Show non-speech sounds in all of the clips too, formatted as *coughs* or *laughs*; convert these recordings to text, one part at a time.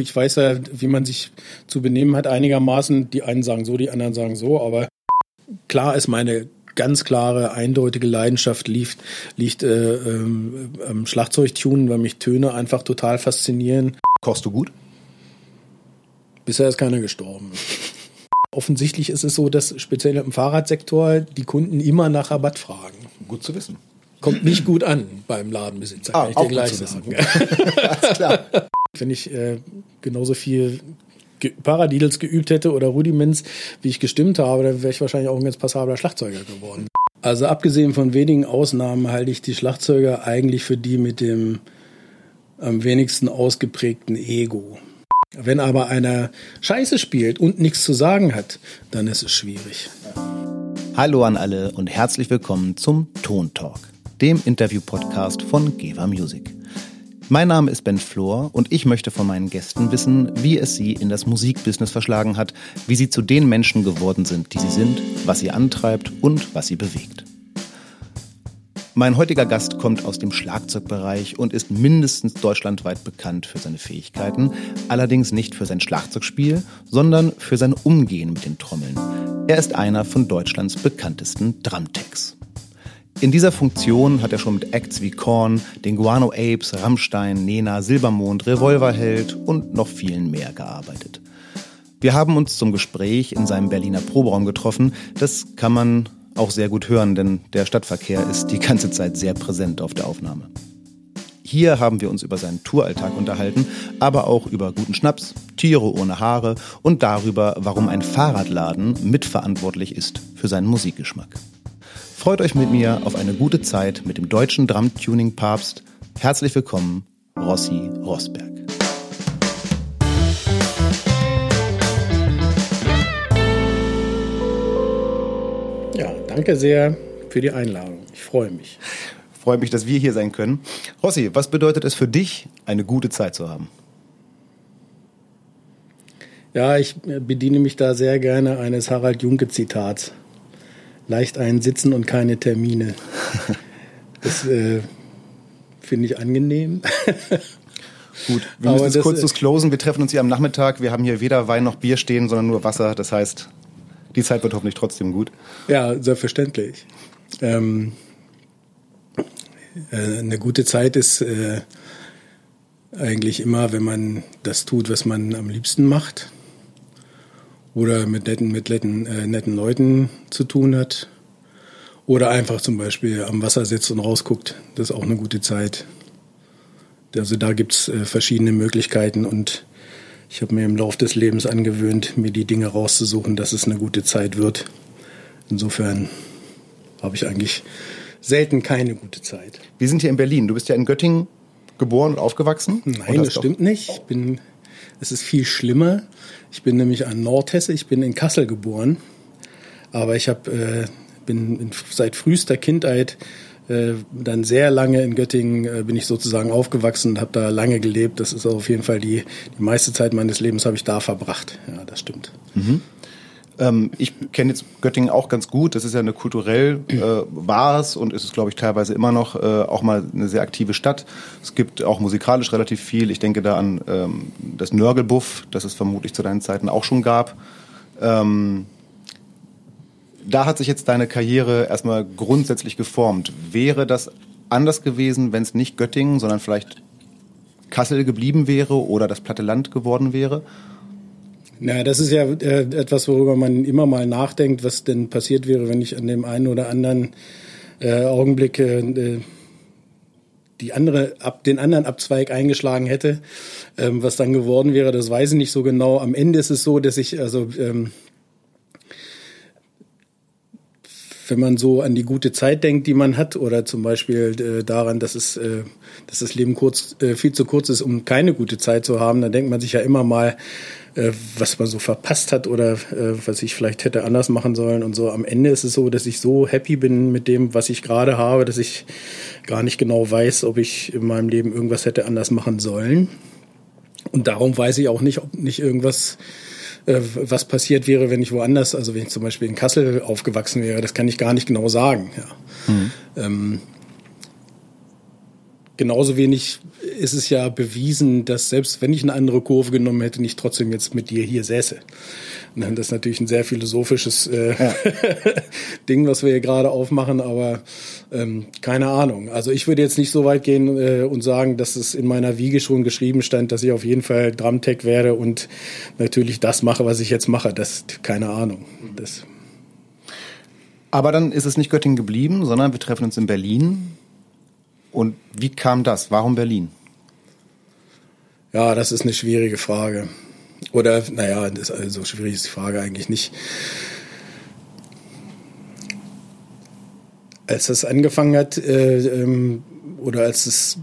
Ich weiß ja, wie man sich zu benehmen hat einigermaßen. Die einen sagen so, die anderen sagen so, aber klar ist meine ganz klare, eindeutige Leidenschaft liegt, liegt äh, ähm, am Schlagzeugtunen, weil mich Töne einfach total faszinieren. Kochst du gut? Bisher ist keiner gestorben. *laughs* Offensichtlich ist es so, dass speziell im Fahrradsektor die Kunden immer nach Rabatt fragen. Gut zu wissen. Kommt nicht gut an beim Ladenbesitzer, ah, kann ich dir gleich sagen. *laughs* Alles klar. Wenn ich äh, genauso viel Ge Paradiddles geübt hätte oder Rudiments, wie ich gestimmt habe, dann wäre ich wahrscheinlich auch ein ganz passabler Schlagzeuger geworden. Also abgesehen von wenigen Ausnahmen halte ich die Schlagzeuger eigentlich für die mit dem am wenigsten ausgeprägten Ego. Wenn aber einer Scheiße spielt und nichts zu sagen hat, dann ist es schwierig. Hallo an alle und herzlich willkommen zum Ton Talk, dem Interview-Podcast von Geva Music. Mein Name ist Ben Flor und ich möchte von meinen Gästen wissen, wie es sie in das Musikbusiness verschlagen hat, wie sie zu den Menschen geworden sind, die sie sind, was sie antreibt und was sie bewegt. Mein heutiger Gast kommt aus dem Schlagzeugbereich und ist mindestens deutschlandweit bekannt für seine Fähigkeiten, allerdings nicht für sein Schlagzeugspiel, sondern für sein Umgehen mit den Trommeln. Er ist einer von Deutschlands bekanntesten Drumtechs. In dieser Funktion hat er schon mit Acts wie Korn, den Guano Apes, Rammstein, Nena, Silbermond, Revolverheld und noch vielen mehr gearbeitet. Wir haben uns zum Gespräch in seinem Berliner Proberaum getroffen. Das kann man auch sehr gut hören, denn der Stadtverkehr ist die ganze Zeit sehr präsent auf der Aufnahme. Hier haben wir uns über seinen Touralltag unterhalten, aber auch über guten Schnaps, Tiere ohne Haare und darüber, warum ein Fahrradladen mitverantwortlich ist für seinen Musikgeschmack. Freut euch mit mir auf eine gute Zeit mit dem deutschen Drum-Tuning-Papst. Herzlich willkommen, Rossi Rosberg. Ja, danke sehr für die Einladung. Ich freue mich. Ich freue mich, dass wir hier sein können. Rossi, was bedeutet es für dich, eine gute Zeit zu haben? Ja, ich bediene mich da sehr gerne eines Harald Junke-Zitats leicht einsitzen und keine Termine. *laughs* Das äh, finde ich angenehm. *laughs* Gut, wir müssen jetzt kurz closen. Wir treffen uns hier am Nachmittag. Wir haben hier weder Wein noch Bier stehen, sondern nur Wasser. Das heißt, die Zeit wird hoffentlich trotzdem gut. Ja, selbstverständlich. Ähm, äh, eine gute Zeit ist äh, eigentlich immer, wenn man das tut, was man am liebsten macht oder mit netten, mit netten, äh, netten Leuten zu tun hat. Oder einfach zum Beispiel am Wasser sitzt und rausguckt. Das ist auch eine gute Zeit. Also da gibt's äh, verschiedene Möglichkeiten und ich habe mir im Laufe des Lebens angewöhnt, mir die Dinge rauszusuchen, dass es eine gute Zeit wird. Insofern habe ich eigentlich selten keine gute Zeit. Wir sind hier in Berlin. Du bist ja in Göttingen geboren und aufgewachsen? Nein, das stimmt nicht. Ich bin, es ist viel schlimmer. Ich bin nämlich ein Nordhesse, ich bin in Kassel geboren, aber ich hab, äh, bin seit frühester Kindheit äh, dann sehr lange in Göttingen äh, bin ich sozusagen aufgewachsen und habe da lange gelebt. Das ist auf jeden Fall die, die meiste Zeit meines Lebens habe ich da verbracht. Ja, das stimmt. Mhm. Ähm, ich kenne jetzt Göttingen auch ganz gut. Das ist ja eine kulturell äh, war es und ist es, glaube ich, teilweise immer noch äh, auch mal eine sehr aktive Stadt. Es gibt auch musikalisch relativ viel. Ich denke da an ähm, das Nörgelbuff, das es vermutlich zu deinen Zeiten auch schon gab. Ähm, da hat sich jetzt deine Karriere erstmal grundsätzlich geformt. Wäre das anders gewesen, wenn es nicht Göttingen, sondern vielleicht Kassel geblieben wäre oder das platte Land geworden wäre? Na, das ist ja äh, etwas, worüber man immer mal nachdenkt, was denn passiert wäre, wenn ich an dem einen oder anderen äh, Augenblick äh, die andere ab den anderen Abzweig eingeschlagen hätte, ähm, was dann geworden wäre, das weiß ich nicht so genau. Am Ende ist es so, dass ich also ähm, wenn man so an die gute Zeit denkt, die man hat, oder zum Beispiel äh, daran, dass es, äh, dass das Leben kurz, äh, viel zu kurz ist, um keine gute Zeit zu haben, dann denkt man sich ja immer mal, was man so verpasst hat oder äh, was ich vielleicht hätte anders machen sollen und so. Am Ende ist es so, dass ich so happy bin mit dem, was ich gerade habe, dass ich gar nicht genau weiß, ob ich in meinem Leben irgendwas hätte anders machen sollen. Und darum weiß ich auch nicht, ob nicht irgendwas äh, was passiert wäre, wenn ich woanders, also wenn ich zum Beispiel in Kassel aufgewachsen wäre, das kann ich gar nicht genau sagen. Ja. Mhm. Ähm, genauso wenig ist es ja bewiesen, dass selbst wenn ich eine andere Kurve genommen hätte, nicht trotzdem jetzt mit dir hier säße. Und das ist natürlich ein sehr philosophisches äh, ja. *laughs* Ding, was wir hier gerade aufmachen, aber ähm, keine Ahnung. Also ich würde jetzt nicht so weit gehen äh, und sagen, dass es in meiner Wiege schon geschrieben stand, dass ich auf jeden Fall Drumtech werde und natürlich das mache, was ich jetzt mache. Das keine Ahnung. Das aber dann ist es nicht Göttingen geblieben, sondern wir treffen uns in Berlin und wie kam das? Warum Berlin? Ja, das ist eine schwierige Frage. Oder, naja, das ist also schwierig ist die Frage eigentlich nicht. Als das angefangen hat, äh, ähm, oder als es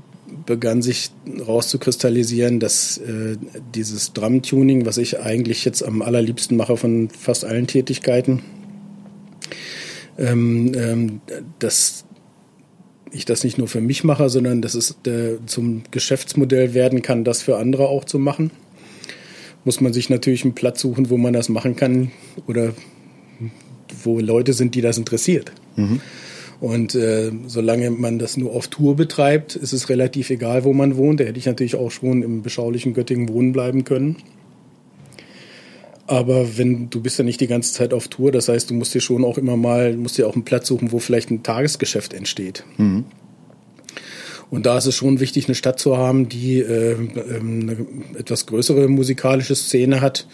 begann sich rauszukristallisieren, dass äh, dieses Drum-Tuning, was ich eigentlich jetzt am allerliebsten mache von fast allen Tätigkeiten, ähm, ähm, dass ich das nicht nur für mich mache, sondern dass es äh, zum Geschäftsmodell werden kann, das für andere auch zu machen. Muss man sich natürlich einen Platz suchen, wo man das machen kann oder wo Leute sind, die das interessiert. Mhm. Und äh, solange man das nur auf Tour betreibt, ist es relativ egal, wo man wohnt. Da hätte ich natürlich auch schon im beschaulichen Göttingen wohnen bleiben können. Aber wenn du bist ja nicht die ganze Zeit auf Tour, das heißt, du musst dir schon auch immer mal, musst dir auch einen Platz suchen, wo vielleicht ein Tagesgeschäft entsteht. Mhm. Und da ist es schon wichtig, eine Stadt zu haben, die äh, ähm, eine etwas größere musikalische Szene hat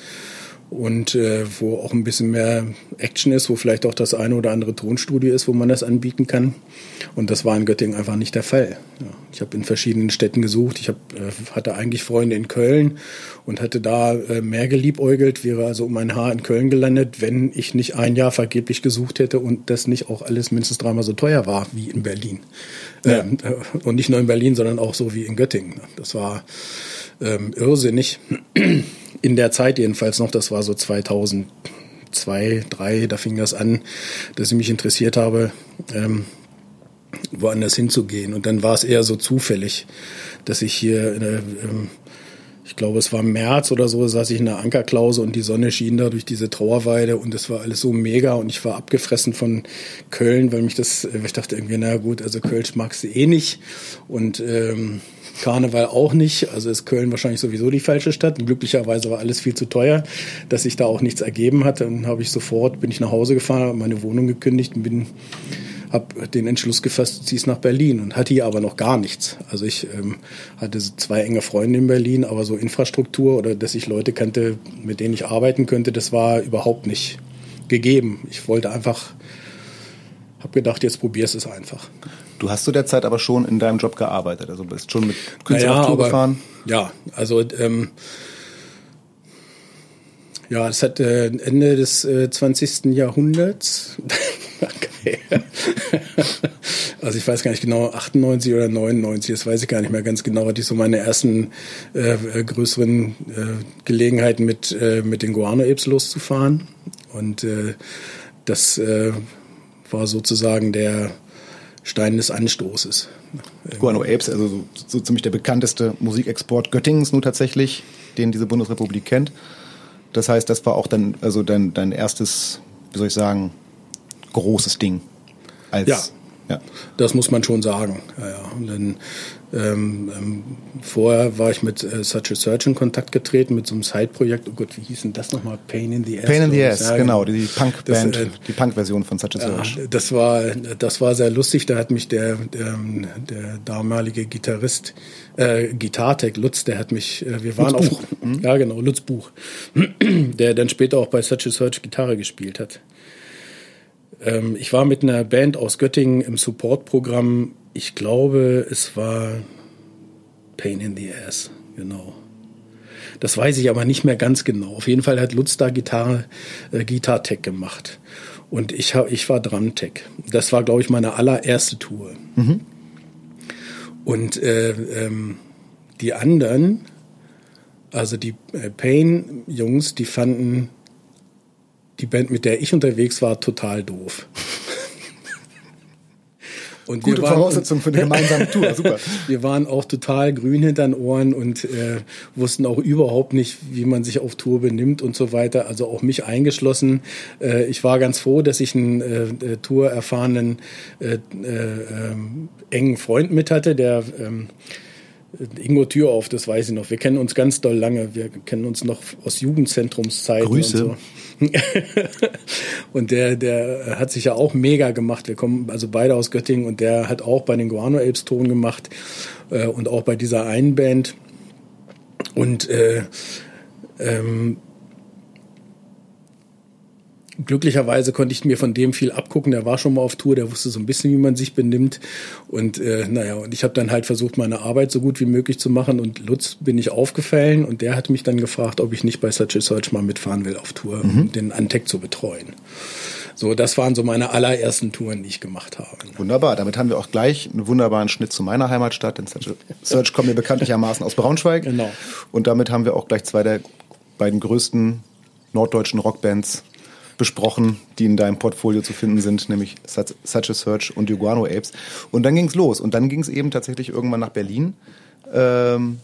und äh, wo auch ein bisschen mehr Action ist, wo vielleicht auch das eine oder andere Tonstudio ist, wo man das anbieten kann. Und das war in Göttingen einfach nicht der Fall. Ja, ich habe in verschiedenen Städten gesucht. Ich hab, äh, hatte eigentlich Freunde in Köln und hatte da äh, mehr geliebäugelt, wäre also um ein Haar in Köln gelandet, wenn ich nicht ein Jahr vergeblich gesucht hätte und das nicht auch alles mindestens dreimal so teuer war wie in Berlin. Ja. Ähm, äh, und nicht nur in Berlin, sondern auch so wie in Göttingen. Das war ähm, irrsinnig in der Zeit jedenfalls noch, das war so 2002, 2003, da fing das an, dass ich mich interessiert habe, ähm, woanders hinzugehen. Und dann war es eher so zufällig, dass ich hier, äh, ähm, ich glaube, es war März oder so, saß ich in der Ankerklause und die Sonne schien da durch diese Trauerweide und es war alles so mega und ich war abgefressen von Köln, weil mich das, äh, ich dachte irgendwie, na gut, also Kölsch magst du eh nicht und ähm, Karneval auch nicht. Also ist Köln wahrscheinlich sowieso die falsche Stadt. glücklicherweise war alles viel zu teuer, dass sich da auch nichts ergeben hat. Dann habe ich sofort, bin ich nach Hause gefahren, habe meine Wohnung gekündigt und bin habe den Entschluss gefasst, zieh's nach Berlin und hatte hier aber noch gar nichts. Also ich ähm, hatte zwei enge Freunde in Berlin, aber so Infrastruktur oder dass ich Leute kannte, mit denen ich arbeiten könnte, das war überhaupt nicht gegeben. Ich wollte einfach, habe gedacht, jetzt probier's es einfach. Du hast zu der Zeit aber schon in deinem Job gearbeitet, also bist schon mit Künstlern naja, aber, gefahren. Ja, also ähm, ja, es hat äh, Ende des äh, 20. Jahrhunderts. *laughs* also ich weiß gar nicht genau, 98 oder 99, das weiß ich gar nicht mehr ganz genau, hatte ich so meine ersten äh, äh größeren äh, Gelegenheiten mit, äh, mit den Guano-Apes loszufahren. Und äh, das äh, war sozusagen der Stein des Anstoßes. Guano Apes, also so, so, ziemlich der bekannteste Musikexport Göttingens nur tatsächlich, den diese Bundesrepublik kennt. Das heißt, das war auch dann also dein, dein erstes, wie soll ich sagen, großes Ding. Als, ja, ja, das muss man schon sagen. Ja, ja. Und dann ähm, ähm, vorher war ich mit äh, Such a Search in Kontakt getreten mit so einem Side-Projekt. Oh Gott, wie hieß denn das nochmal? Pain in the Ass. Pain in the Ass, ja, genau, die Punk-Band, äh, die Punk-Version von Such a Search. Ja, das war, das war sehr lustig. Da hat mich der, der, der damalige Gitarrist, äh, Gitartech Lutz, der hat mich, äh, wir waren Lutz auf, mhm. ja genau, Lutz Buch, *clears throat* der dann später auch bei Such a Search Gitarre gespielt hat. Ähm, ich war mit einer Band aus Göttingen im Support-Programm ich glaube, es war Pain in the Ass, genau. Das weiß ich aber nicht mehr ganz genau. Auf jeden Fall hat Lutz da Gitarre, äh, Gitartech gemacht. Und ich, hab, ich war Drumtech. Das war, glaube ich, meine allererste Tour. Mhm. Und äh, ähm, die anderen, also die äh, Pain-Jungs, die fanden die Band, mit der ich unterwegs war, total doof. *laughs* Und Gute Voraussetzung für eine gemeinsame Tour, super. *laughs* wir waren auch total grün hinter den Ohren und äh, wussten auch überhaupt nicht, wie man sich auf Tour benimmt und so weiter. Also auch mich eingeschlossen. Äh, ich war ganz froh, dass ich einen äh, äh Tour erfahrenen äh, äh, ähm, engen Freund mit hatte, der ähm, Ingo Türauf, das weiß ich noch. Wir kennen uns ganz doll lange. Wir kennen uns noch aus Jugendzentrumszeiten Grüße. und so. *laughs* und der, der hat sich ja auch mega gemacht. Wir kommen also beide aus Göttingen und der hat auch bei den Guano Apes Ton gemacht äh, und auch bei dieser einen Band. Und äh, ähm, glücklicherweise konnte ich mir von dem viel abgucken. Der war schon mal auf Tour, der wusste so ein bisschen, wie man sich benimmt. Und äh, naja, und ich habe dann halt versucht, meine Arbeit so gut wie möglich zu machen. Und Lutz bin ich aufgefallen und der hat mich dann gefragt, ob ich nicht bei Such a Search mal mitfahren will auf Tour, mhm. um den Antec zu betreuen. So, das waren so meine allerersten Touren, die ich gemacht habe. Wunderbar, damit haben wir auch gleich einen wunderbaren Schnitt zu meiner Heimatstadt, denn Such a Search kommt mir bekanntlichermaßen aus Braunschweig. Genau. Und damit haben wir auch gleich zwei der beiden größten norddeutschen Rockbands besprochen, die in deinem Portfolio zu finden sind, nämlich Such a Search und Iguano Apes. Und dann ging es los. Und dann ging es eben tatsächlich irgendwann nach Berlin. Ähm,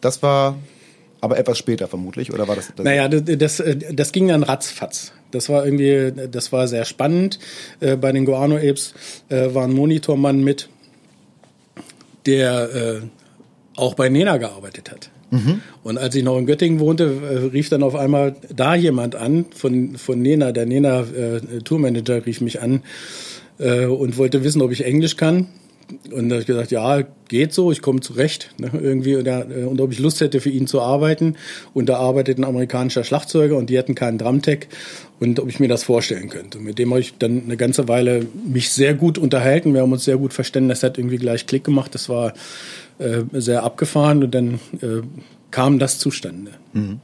das war aber etwas später vermutlich, oder war das? das naja, das, das, das ging dann ratzfatz. Das war irgendwie, das war sehr spannend. Äh, bei den Guano Apes äh, war ein Monitormann mit, der äh, auch bei Nena gearbeitet hat. Mhm. Und als ich noch in Göttingen wohnte, äh, rief dann auf einmal da jemand an von, von Nena, der Nena äh, Tourmanager rief mich an äh, und wollte wissen, ob ich Englisch kann. Und da habe ich gesagt, ja, geht so, ich komme zurecht. Ne, irgendwie und, ja, und ob ich Lust hätte, für ihn zu arbeiten. Und da arbeitet ein amerikanischer Schlagzeuger und die hatten keinen Drumtech und ob ich mir das vorstellen könnte. Und mit dem habe ich dann eine ganze Weile mich sehr gut unterhalten. Wir haben uns sehr gut verstanden. Das hat irgendwie gleich Klick gemacht. Das war äh, sehr abgefahren und dann äh, kam das zustande. Mhm.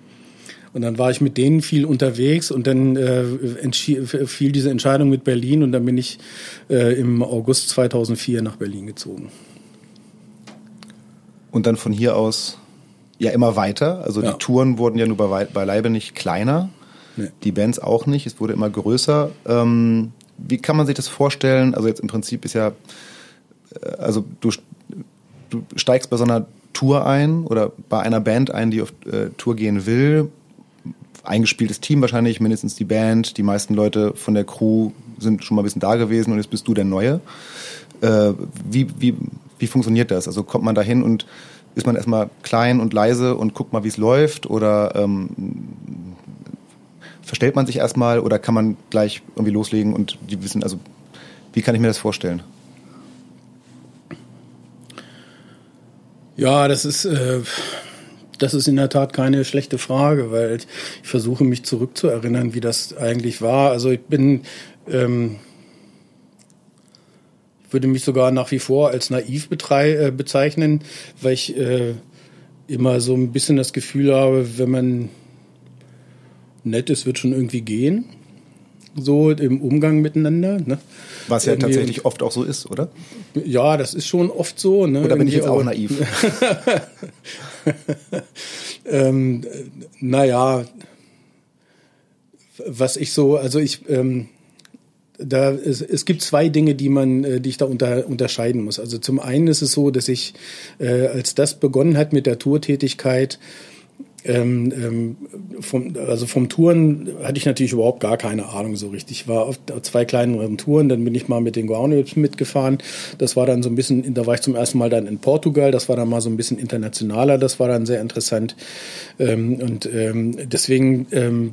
Und dann war ich mit denen viel unterwegs und dann äh, fiel diese Entscheidung mit Berlin und dann bin ich äh, im August 2004 nach Berlin gezogen. Und dann von hier aus ja immer weiter. Also ja. die Touren wurden ja nur bei, beileibe nicht kleiner, nee. die Bands auch nicht. Es wurde immer größer. Ähm, wie kann man sich das vorstellen? Also jetzt im Prinzip ist ja, äh, also du du steigst bei so einer Tour ein oder bei einer Band ein, die auf äh, Tour gehen will. Eingespieltes Team wahrscheinlich, mindestens die Band. Die meisten Leute von der Crew sind schon mal ein bisschen da gewesen und jetzt bist du der Neue. Äh, wie, wie, wie funktioniert das? Also kommt man da hin und ist man erstmal klein und leise und guckt mal, wie es läuft? Oder ähm, verstellt man sich erstmal oder kann man gleich irgendwie loslegen und die wissen, also wie kann ich mir das vorstellen? Ja, das ist, äh, das ist in der Tat keine schlechte Frage, weil ich versuche mich zurückzuerinnern, wie das eigentlich war. Also ich bin, ähm, ich würde mich sogar nach wie vor als naiv äh, bezeichnen, weil ich äh, immer so ein bisschen das Gefühl habe, wenn man nett ist, wird schon irgendwie gehen so im Umgang miteinander. Ne? Was ja Irgendwie, tatsächlich oft auch so ist, oder? Ja, das ist schon oft so. Ne? Oder bin ich jetzt auch naiv? *laughs* ähm, naja, was ich so, also ich, ähm, da es, es gibt zwei Dinge, die man, äh, die ich da unter, unterscheiden muss. Also zum einen ist es so, dass ich, äh, als das begonnen hat mit der Tourtätigkeit, ähm, ähm, vom, also vom Touren hatte ich natürlich überhaupt gar keine Ahnung so richtig. Ich war auf zwei kleineren Touren, dann bin ich mal mit den Guanuips mitgefahren. Das war dann so ein bisschen, da war ich zum ersten Mal dann in Portugal, das war dann mal so ein bisschen internationaler, das war dann sehr interessant. Ähm, und ähm, deswegen ähm,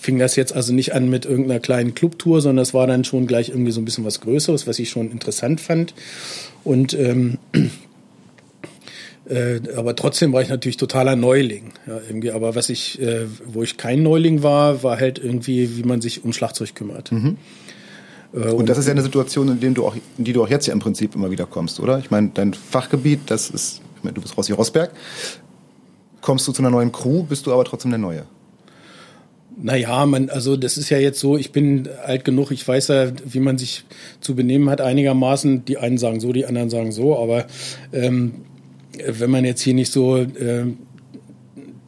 fing das jetzt also nicht an mit irgendeiner kleinen Clubtour, sondern es war dann schon gleich irgendwie so ein bisschen was Größeres, was ich schon interessant fand. Und ähm, äh, aber trotzdem war ich natürlich totaler Neuling. Ja, irgendwie. Aber was ich, äh, wo ich kein Neuling war, war halt irgendwie, wie man sich um Schlagzeug kümmert. Mhm. Äh, und, und das ist ja eine Situation, in, dem du auch, in die du auch jetzt ja im Prinzip immer wieder kommst, oder? Ich meine, dein Fachgebiet, das ist, ich meine, du bist Rossi Rosberg. Kommst du zu einer neuen Crew, bist du aber trotzdem der Neue. Naja, man, also das ist ja jetzt so, ich bin alt genug, ich weiß ja, wie man sich zu benehmen hat einigermaßen. Die einen sagen so, die anderen sagen so, aber ähm, wenn man jetzt hier nicht so äh,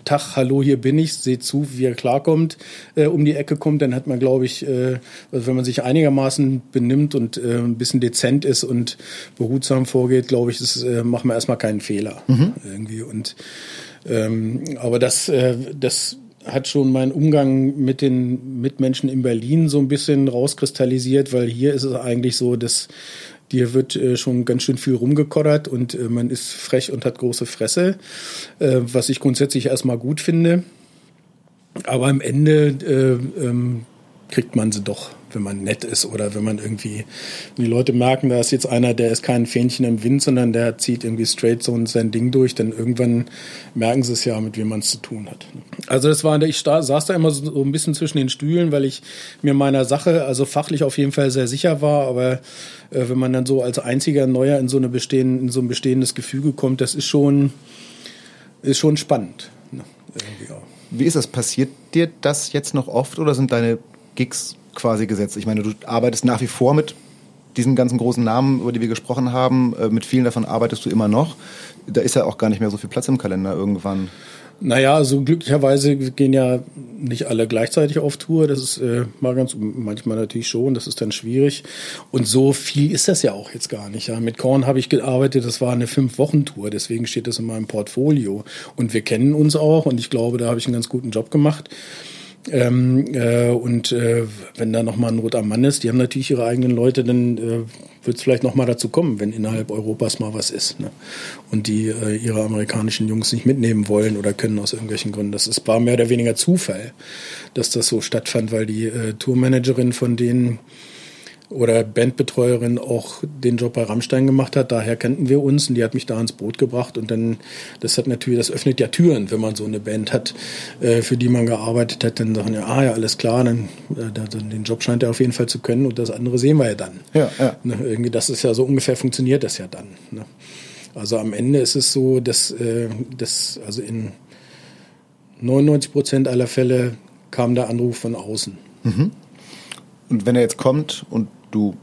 Tag, hallo, hier bin ich, seht zu, wie er klarkommt, äh, um die Ecke kommt, dann hat man, glaube ich, äh, also wenn man sich einigermaßen benimmt und äh, ein bisschen dezent ist und behutsam vorgeht, glaube ich, das äh, machen wir erstmal keinen Fehler mhm. irgendwie. Und ähm, aber das, äh, das hat schon mein Umgang mit den Mitmenschen in Berlin so ein bisschen rauskristallisiert, weil hier ist es eigentlich so, dass Dir wird äh, schon ganz schön viel rumgekoddert und äh, man ist frech und hat große Fresse, äh, was ich grundsätzlich erstmal gut finde. Aber am Ende äh, ähm, kriegt man sie doch wenn man nett ist oder wenn man irgendwie, wenn die Leute merken, da ist jetzt einer, der ist kein Fähnchen im Wind, sondern der zieht irgendwie straight so sein Ding durch, dann irgendwann merken sie es ja, mit wem man es zu tun hat. Also das war, ich saß da immer so ein bisschen zwischen den Stühlen, weil ich mir meiner Sache, also fachlich auf jeden Fall sehr sicher war, aber äh, wenn man dann so als einziger Neuer in so eine bestehende, in so ein bestehendes Gefüge kommt, das ist schon, ist schon spannend. Ne? Wie ist das? Passiert dir das jetzt noch oft oder sind deine Gigs quasi gesetzt. Ich meine, du arbeitest nach wie vor mit diesen ganzen großen Namen, über die wir gesprochen haben. Äh, mit vielen davon arbeitest du immer noch. Da ist ja auch gar nicht mehr so viel Platz im Kalender irgendwann. Naja, also glücklicherweise gehen ja nicht alle gleichzeitig auf Tour. Das ist äh, mal ganz, manchmal natürlich schon, das ist dann schwierig. Und so viel ist das ja auch jetzt gar nicht. Ja. Mit Korn habe ich gearbeitet, das war eine Fünf-Wochen-Tour, deswegen steht das in meinem Portfolio. Und wir kennen uns auch und ich glaube, da habe ich einen ganz guten Job gemacht. Ähm, äh, und äh, wenn da nochmal ein roter Mann ist, die haben natürlich ihre eigenen Leute, dann äh, wird es vielleicht nochmal dazu kommen, wenn innerhalb Europas mal was ist. Ne? Und die äh, ihre amerikanischen Jungs nicht mitnehmen wollen oder können aus irgendwelchen Gründen. Das ist war mehr oder weniger Zufall, dass das so stattfand, weil die äh, Tourmanagerin von denen oder Bandbetreuerin auch den Job bei Rammstein gemacht hat. Daher kannten wir uns und die hat mich da ins Boot gebracht. Und dann, das hat natürlich, das öffnet ja Türen, wenn man so eine Band hat, äh, für die man gearbeitet hat. Dann sagen ja, ah ja, alles klar, dann, äh, den Job scheint er auf jeden Fall zu können und das andere sehen wir ja dann. Ja, ja. Ne, irgendwie, das ist ja so ungefähr funktioniert das ja dann. Ne? Also am Ende ist es so, dass, äh, dass also in 99 Prozent aller Fälle kam der Anruf von außen. Mhm. Und wenn er jetzt kommt und du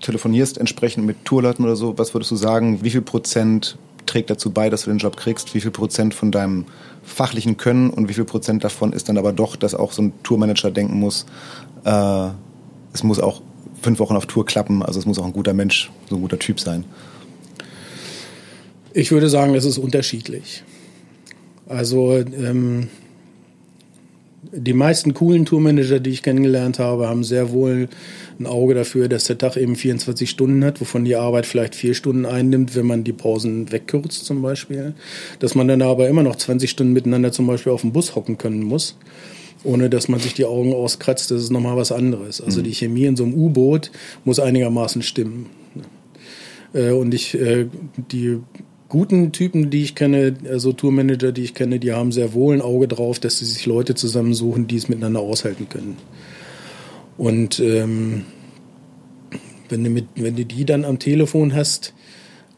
telefonierst entsprechend mit Tourleuten oder so, was würdest du sagen, wie viel Prozent trägt dazu bei, dass du den Job kriegst? Wie viel Prozent von deinem fachlichen Können und wie viel Prozent davon ist dann aber doch, dass auch so ein Tourmanager denken muss, äh, es muss auch fünf Wochen auf Tour klappen, also es muss auch ein guter Mensch, so ein guter Typ sein? Ich würde sagen, es ist unterschiedlich. Also ähm, die meisten coolen Tourmanager, die ich kennengelernt habe, haben sehr wohl ein Auge dafür, dass der Tag eben 24 Stunden hat, wovon die Arbeit vielleicht vier Stunden einnimmt, wenn man die Pausen wegkürzt zum Beispiel. Dass man dann aber immer noch 20 Stunden miteinander zum Beispiel auf dem Bus hocken können muss, ohne dass man sich die Augen auskratzt, das ist nochmal was anderes. Also mhm. die Chemie in so einem U-Boot muss einigermaßen stimmen. Äh, und ich, äh, die guten Typen, die ich kenne, also Tourmanager, die ich kenne, die haben sehr wohl ein Auge drauf, dass sie sich Leute zusammensuchen, die es miteinander aushalten können. Und ähm, wenn, du mit, wenn du die dann am Telefon hast,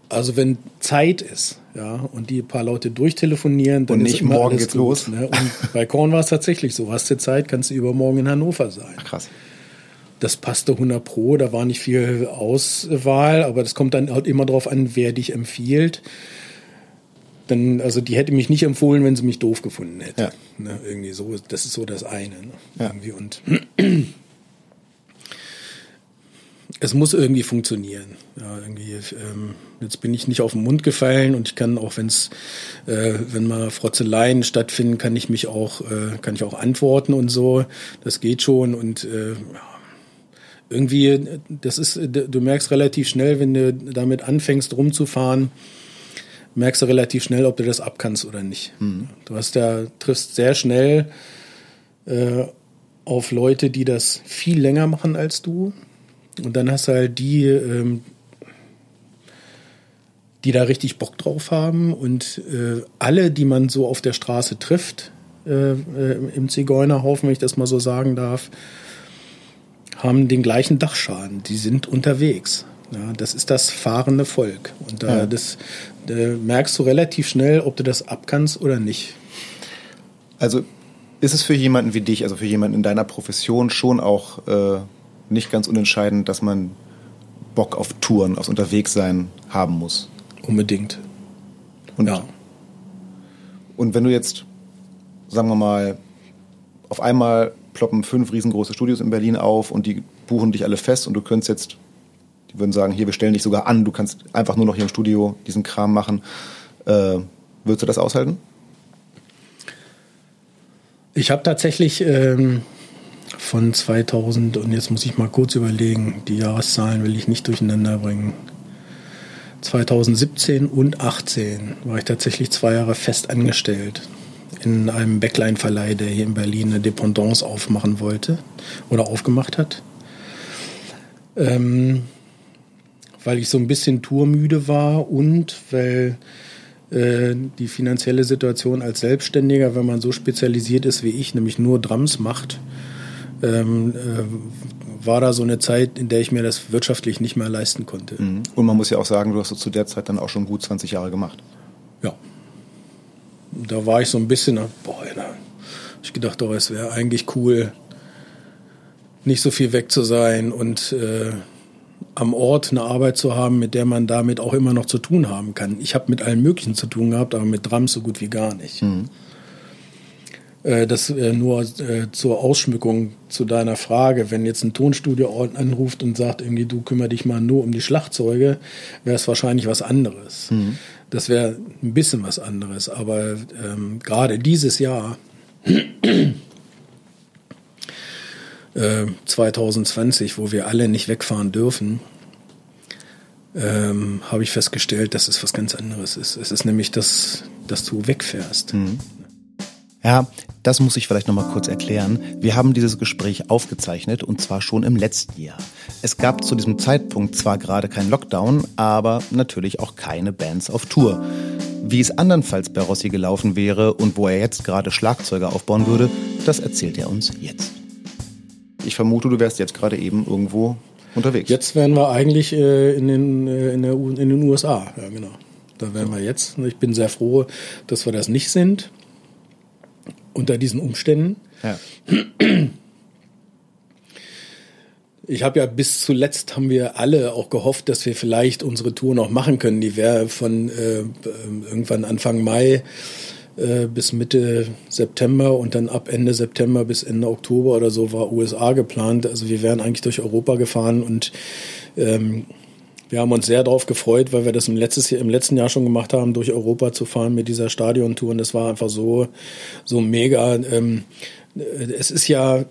also wenn Zeit ist, ja, und die paar Leute durchtelefonieren, dann und nicht ist immer morgen geht's gut, los. Ne? Und bei Korn war es tatsächlich so. Hast du Zeit, kannst du übermorgen in Hannover sein. Ach, krass das passte 100 pro, da war nicht viel Auswahl, aber das kommt dann halt immer darauf an, wer dich empfiehlt. Dann, also die hätte mich nicht empfohlen, wenn sie mich doof gefunden hätte. Ja. Ne, irgendwie so, das ist so das eine. Ne? Ja. Irgendwie und *clears throat* es muss irgendwie funktionieren. Ja, irgendwie, ähm, jetzt bin ich nicht auf den Mund gefallen und ich kann auch, wenn's, äh, wenn mal Frotzeleien stattfinden, kann ich mich auch, äh, kann ich auch antworten und so. Das geht schon und äh, irgendwie, das ist, du merkst relativ schnell, wenn du damit anfängst rumzufahren, merkst du relativ schnell, ob du das abkannst oder nicht. Mhm. Du hast ja, triffst sehr schnell äh, auf Leute, die das viel länger machen als du. Und dann hast du halt die, ähm, die da richtig Bock drauf haben. Und äh, alle, die man so auf der Straße trifft, äh, äh im Zigeunerhaufen, wenn ich das mal so sagen darf, haben den gleichen Dachschaden. Die sind unterwegs. Ja, das ist das fahrende Volk. Und da, ja. das, da merkst du relativ schnell, ob du das abkannst oder nicht. Also ist es für jemanden wie dich, also für jemanden in deiner Profession schon auch äh, nicht ganz unentscheidend, dass man Bock auf Touren, aufs Unterwegssein haben muss? Unbedingt. Und, ja. Und wenn du jetzt sagen wir mal, auf einmal ploppen fünf riesengroße Studios in Berlin auf und die buchen dich alle fest und du könntest jetzt, die würden sagen, hier, wir stellen dich sogar an, du kannst einfach nur noch hier im Studio diesen Kram machen. Äh, würdest du das aushalten? Ich habe tatsächlich ähm, von 2000, und jetzt muss ich mal kurz überlegen, die Jahreszahlen will ich nicht durcheinander bringen. 2017 und 2018 war ich tatsächlich zwei Jahre fest angestellt in einem Backline-Verleih, der hier in Berlin eine Dependance aufmachen wollte oder aufgemacht hat. Ähm, weil ich so ein bisschen tourmüde war und weil äh, die finanzielle Situation als Selbstständiger, wenn man so spezialisiert ist wie ich, nämlich nur Drums macht, ähm, äh, war da so eine Zeit, in der ich mir das wirtschaftlich nicht mehr leisten konnte. Mhm. Und man muss ja auch sagen, du hast so zu der Zeit dann auch schon gut 20 Jahre gemacht. Ja. Da war ich so ein bisschen, boah, hab ich gedacht, oh, es wäre eigentlich cool, nicht so viel weg zu sein und äh, am Ort eine Arbeit zu haben, mit der man damit auch immer noch zu tun haben kann. Ich habe mit allem Möglichen zu tun gehabt, aber mit Drums so gut wie gar nicht. Mhm. Äh, das äh, nur äh, zur Ausschmückung zu deiner Frage. Wenn jetzt ein Tonstudio anruft und sagt, irgendwie, du kümmere dich mal nur um die Schlagzeuge, wäre es wahrscheinlich was anderes. Mhm. Das wäre ein bisschen was anderes. Aber ähm, gerade dieses Jahr, äh, 2020, wo wir alle nicht wegfahren dürfen, ähm, habe ich festgestellt, dass es was ganz anderes ist. Es ist nämlich das, dass du wegfährst. Mhm. Ja, das muss ich vielleicht nochmal kurz erklären. Wir haben dieses Gespräch aufgezeichnet und zwar schon im letzten Jahr. Es gab zu diesem Zeitpunkt zwar gerade keinen Lockdown, aber natürlich auch keine Bands auf Tour. Wie es andernfalls bei Rossi gelaufen wäre und wo er jetzt gerade Schlagzeuge aufbauen würde, das erzählt er uns jetzt. Ich vermute, du wärst jetzt gerade eben irgendwo unterwegs. Jetzt wären wir eigentlich äh, in, den, äh, in, der, in den USA, ja genau. Da wären wir jetzt. Ich bin sehr froh, dass wir das nicht sind unter diesen Umständen. Ja. Ich habe ja bis zuletzt haben wir alle auch gehofft, dass wir vielleicht unsere Tour noch machen können. Die wäre von äh, irgendwann Anfang Mai äh, bis Mitte September und dann ab Ende September bis Ende Oktober oder so war USA geplant. Also wir wären eigentlich durch Europa gefahren und ähm, wir haben uns sehr darauf gefreut, weil wir das im, letztes, im letzten Jahr schon gemacht haben, durch Europa zu fahren mit dieser Stadiontour. Und das war einfach so, so mega. Ähm, es ist ja,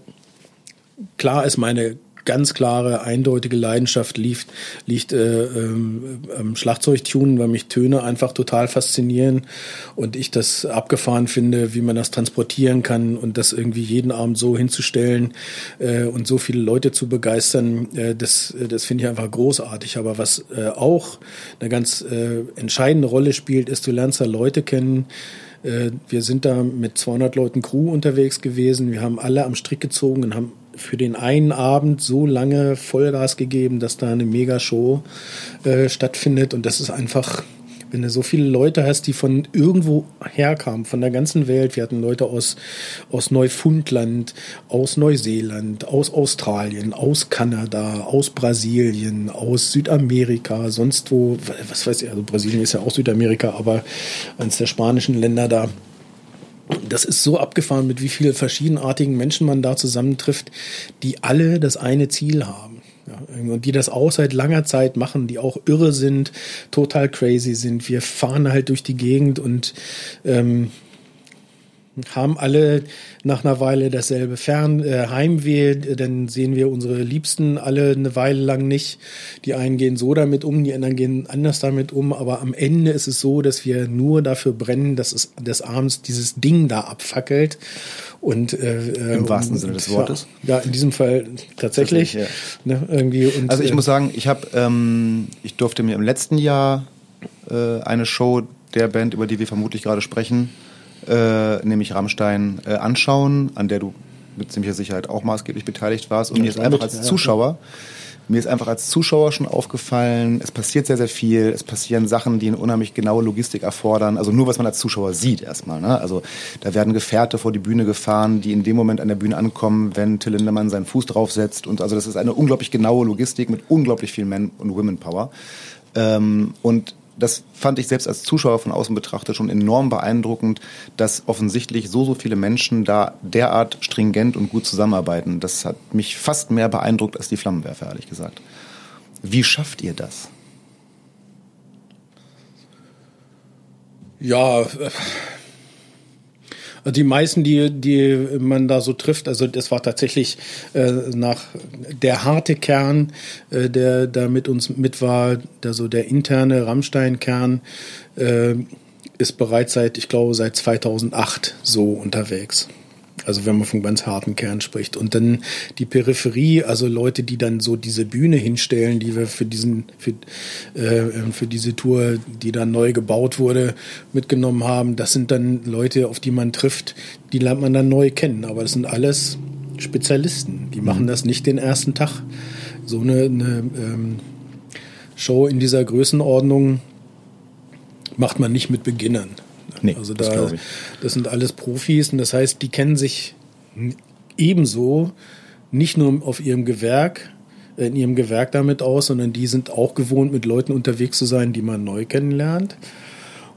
klar ist meine ganz klare, eindeutige Leidenschaft liegt, liegt äh, ähm, am Schlagzeugtunen, weil mich Töne einfach total faszinieren und ich das abgefahren finde, wie man das transportieren kann und das irgendwie jeden Abend so hinzustellen äh, und so viele Leute zu begeistern, äh, das, das finde ich einfach großartig. Aber was äh, auch eine ganz äh, entscheidende Rolle spielt, ist, du lernst da Leute kennen, äh, wir sind da mit 200 Leuten Crew unterwegs gewesen. Wir haben alle am Strick gezogen und haben für den einen Abend so lange Vollgas gegeben, dass da eine Megashow äh, stattfindet. Und das ist einfach, wenn du so viele Leute hast, die von irgendwo herkamen, von der ganzen Welt. Wir hatten Leute aus, aus Neufundland, aus Neuseeland, aus Australien, aus Kanada, aus Brasilien, aus Südamerika, sonst wo, was weiß ich, also Brasilien ist ja auch Südamerika, aber eines der spanischen Länder da das ist so abgefahren, mit wie vielen verschiedenartigen Menschen man da zusammentrifft, die alle das eine Ziel haben. Ja, und die das auch seit langer Zeit machen, die auch irre sind, total crazy sind. Wir fahren halt durch die Gegend und ähm, haben alle nach einer Weile dasselbe Fern äh, Heimweh, dann sehen wir unsere Liebsten alle eine Weile lang nicht. Die einen gehen so damit um, die anderen gehen anders damit um, aber am Ende ist es so, dass wir nur dafür brennen, dass es des Abends dieses Ding da abfackelt. Und äh, im wahrsten Sinne des Wortes. Ja, in diesem Fall tatsächlich. Ja. Ne, irgendwie und, also ich äh, muss sagen, ich habe, ähm, ich durfte mir im letzten Jahr äh, eine Show der Band, über die wir vermutlich gerade sprechen, äh, nämlich Rammstein, äh, anschauen, an der du mit ziemlicher Sicherheit auch maßgeblich beteiligt warst. Und mir ist einfach als Zuschauer, mir ist einfach als Zuschauer schon aufgefallen, es passiert sehr, sehr viel. Es passieren Sachen, die eine unheimlich genaue Logistik erfordern. Also nur, was man als Zuschauer sieht erstmal. Ne? Also da werden Gefährte vor die Bühne gefahren, die in dem Moment an der Bühne ankommen, wenn Till Lindemann seinen Fuß draufsetzt. Und also das ist eine unglaublich genaue Logistik mit unglaublich viel Men- und Women-Power. Ähm, und das fand ich selbst als Zuschauer von außen betrachtet schon enorm beeindruckend, dass offensichtlich so, so viele Menschen da derart stringent und gut zusammenarbeiten. Das hat mich fast mehr beeindruckt als die Flammenwerfer, ehrlich gesagt. Wie schafft ihr das? Ja, die meisten, die, die man da so trifft, also das war tatsächlich äh, nach der harte Kern, äh, der da mit uns mit war, der so der interne Rammstein-Kern, äh, ist bereits seit, ich glaube, seit 2008 so unterwegs. Also wenn man vom ganz harten Kern spricht. Und dann die Peripherie, also Leute, die dann so diese Bühne hinstellen, die wir für diesen, für, äh, für diese Tour, die dann neu gebaut wurde, mitgenommen haben. Das sind dann Leute, auf die man trifft, die lernt man dann neu kennen. Aber das sind alles Spezialisten. Die machen mhm. das nicht den ersten Tag. So eine, eine ähm, Show in dieser Größenordnung macht man nicht mit Beginnern. Nee, also da, das, das sind alles Profis und das heißt, die kennen sich ebenso nicht nur auf ihrem Gewerk, äh, in ihrem Gewerk damit aus, sondern die sind auch gewohnt, mit Leuten unterwegs zu sein, die man neu kennenlernt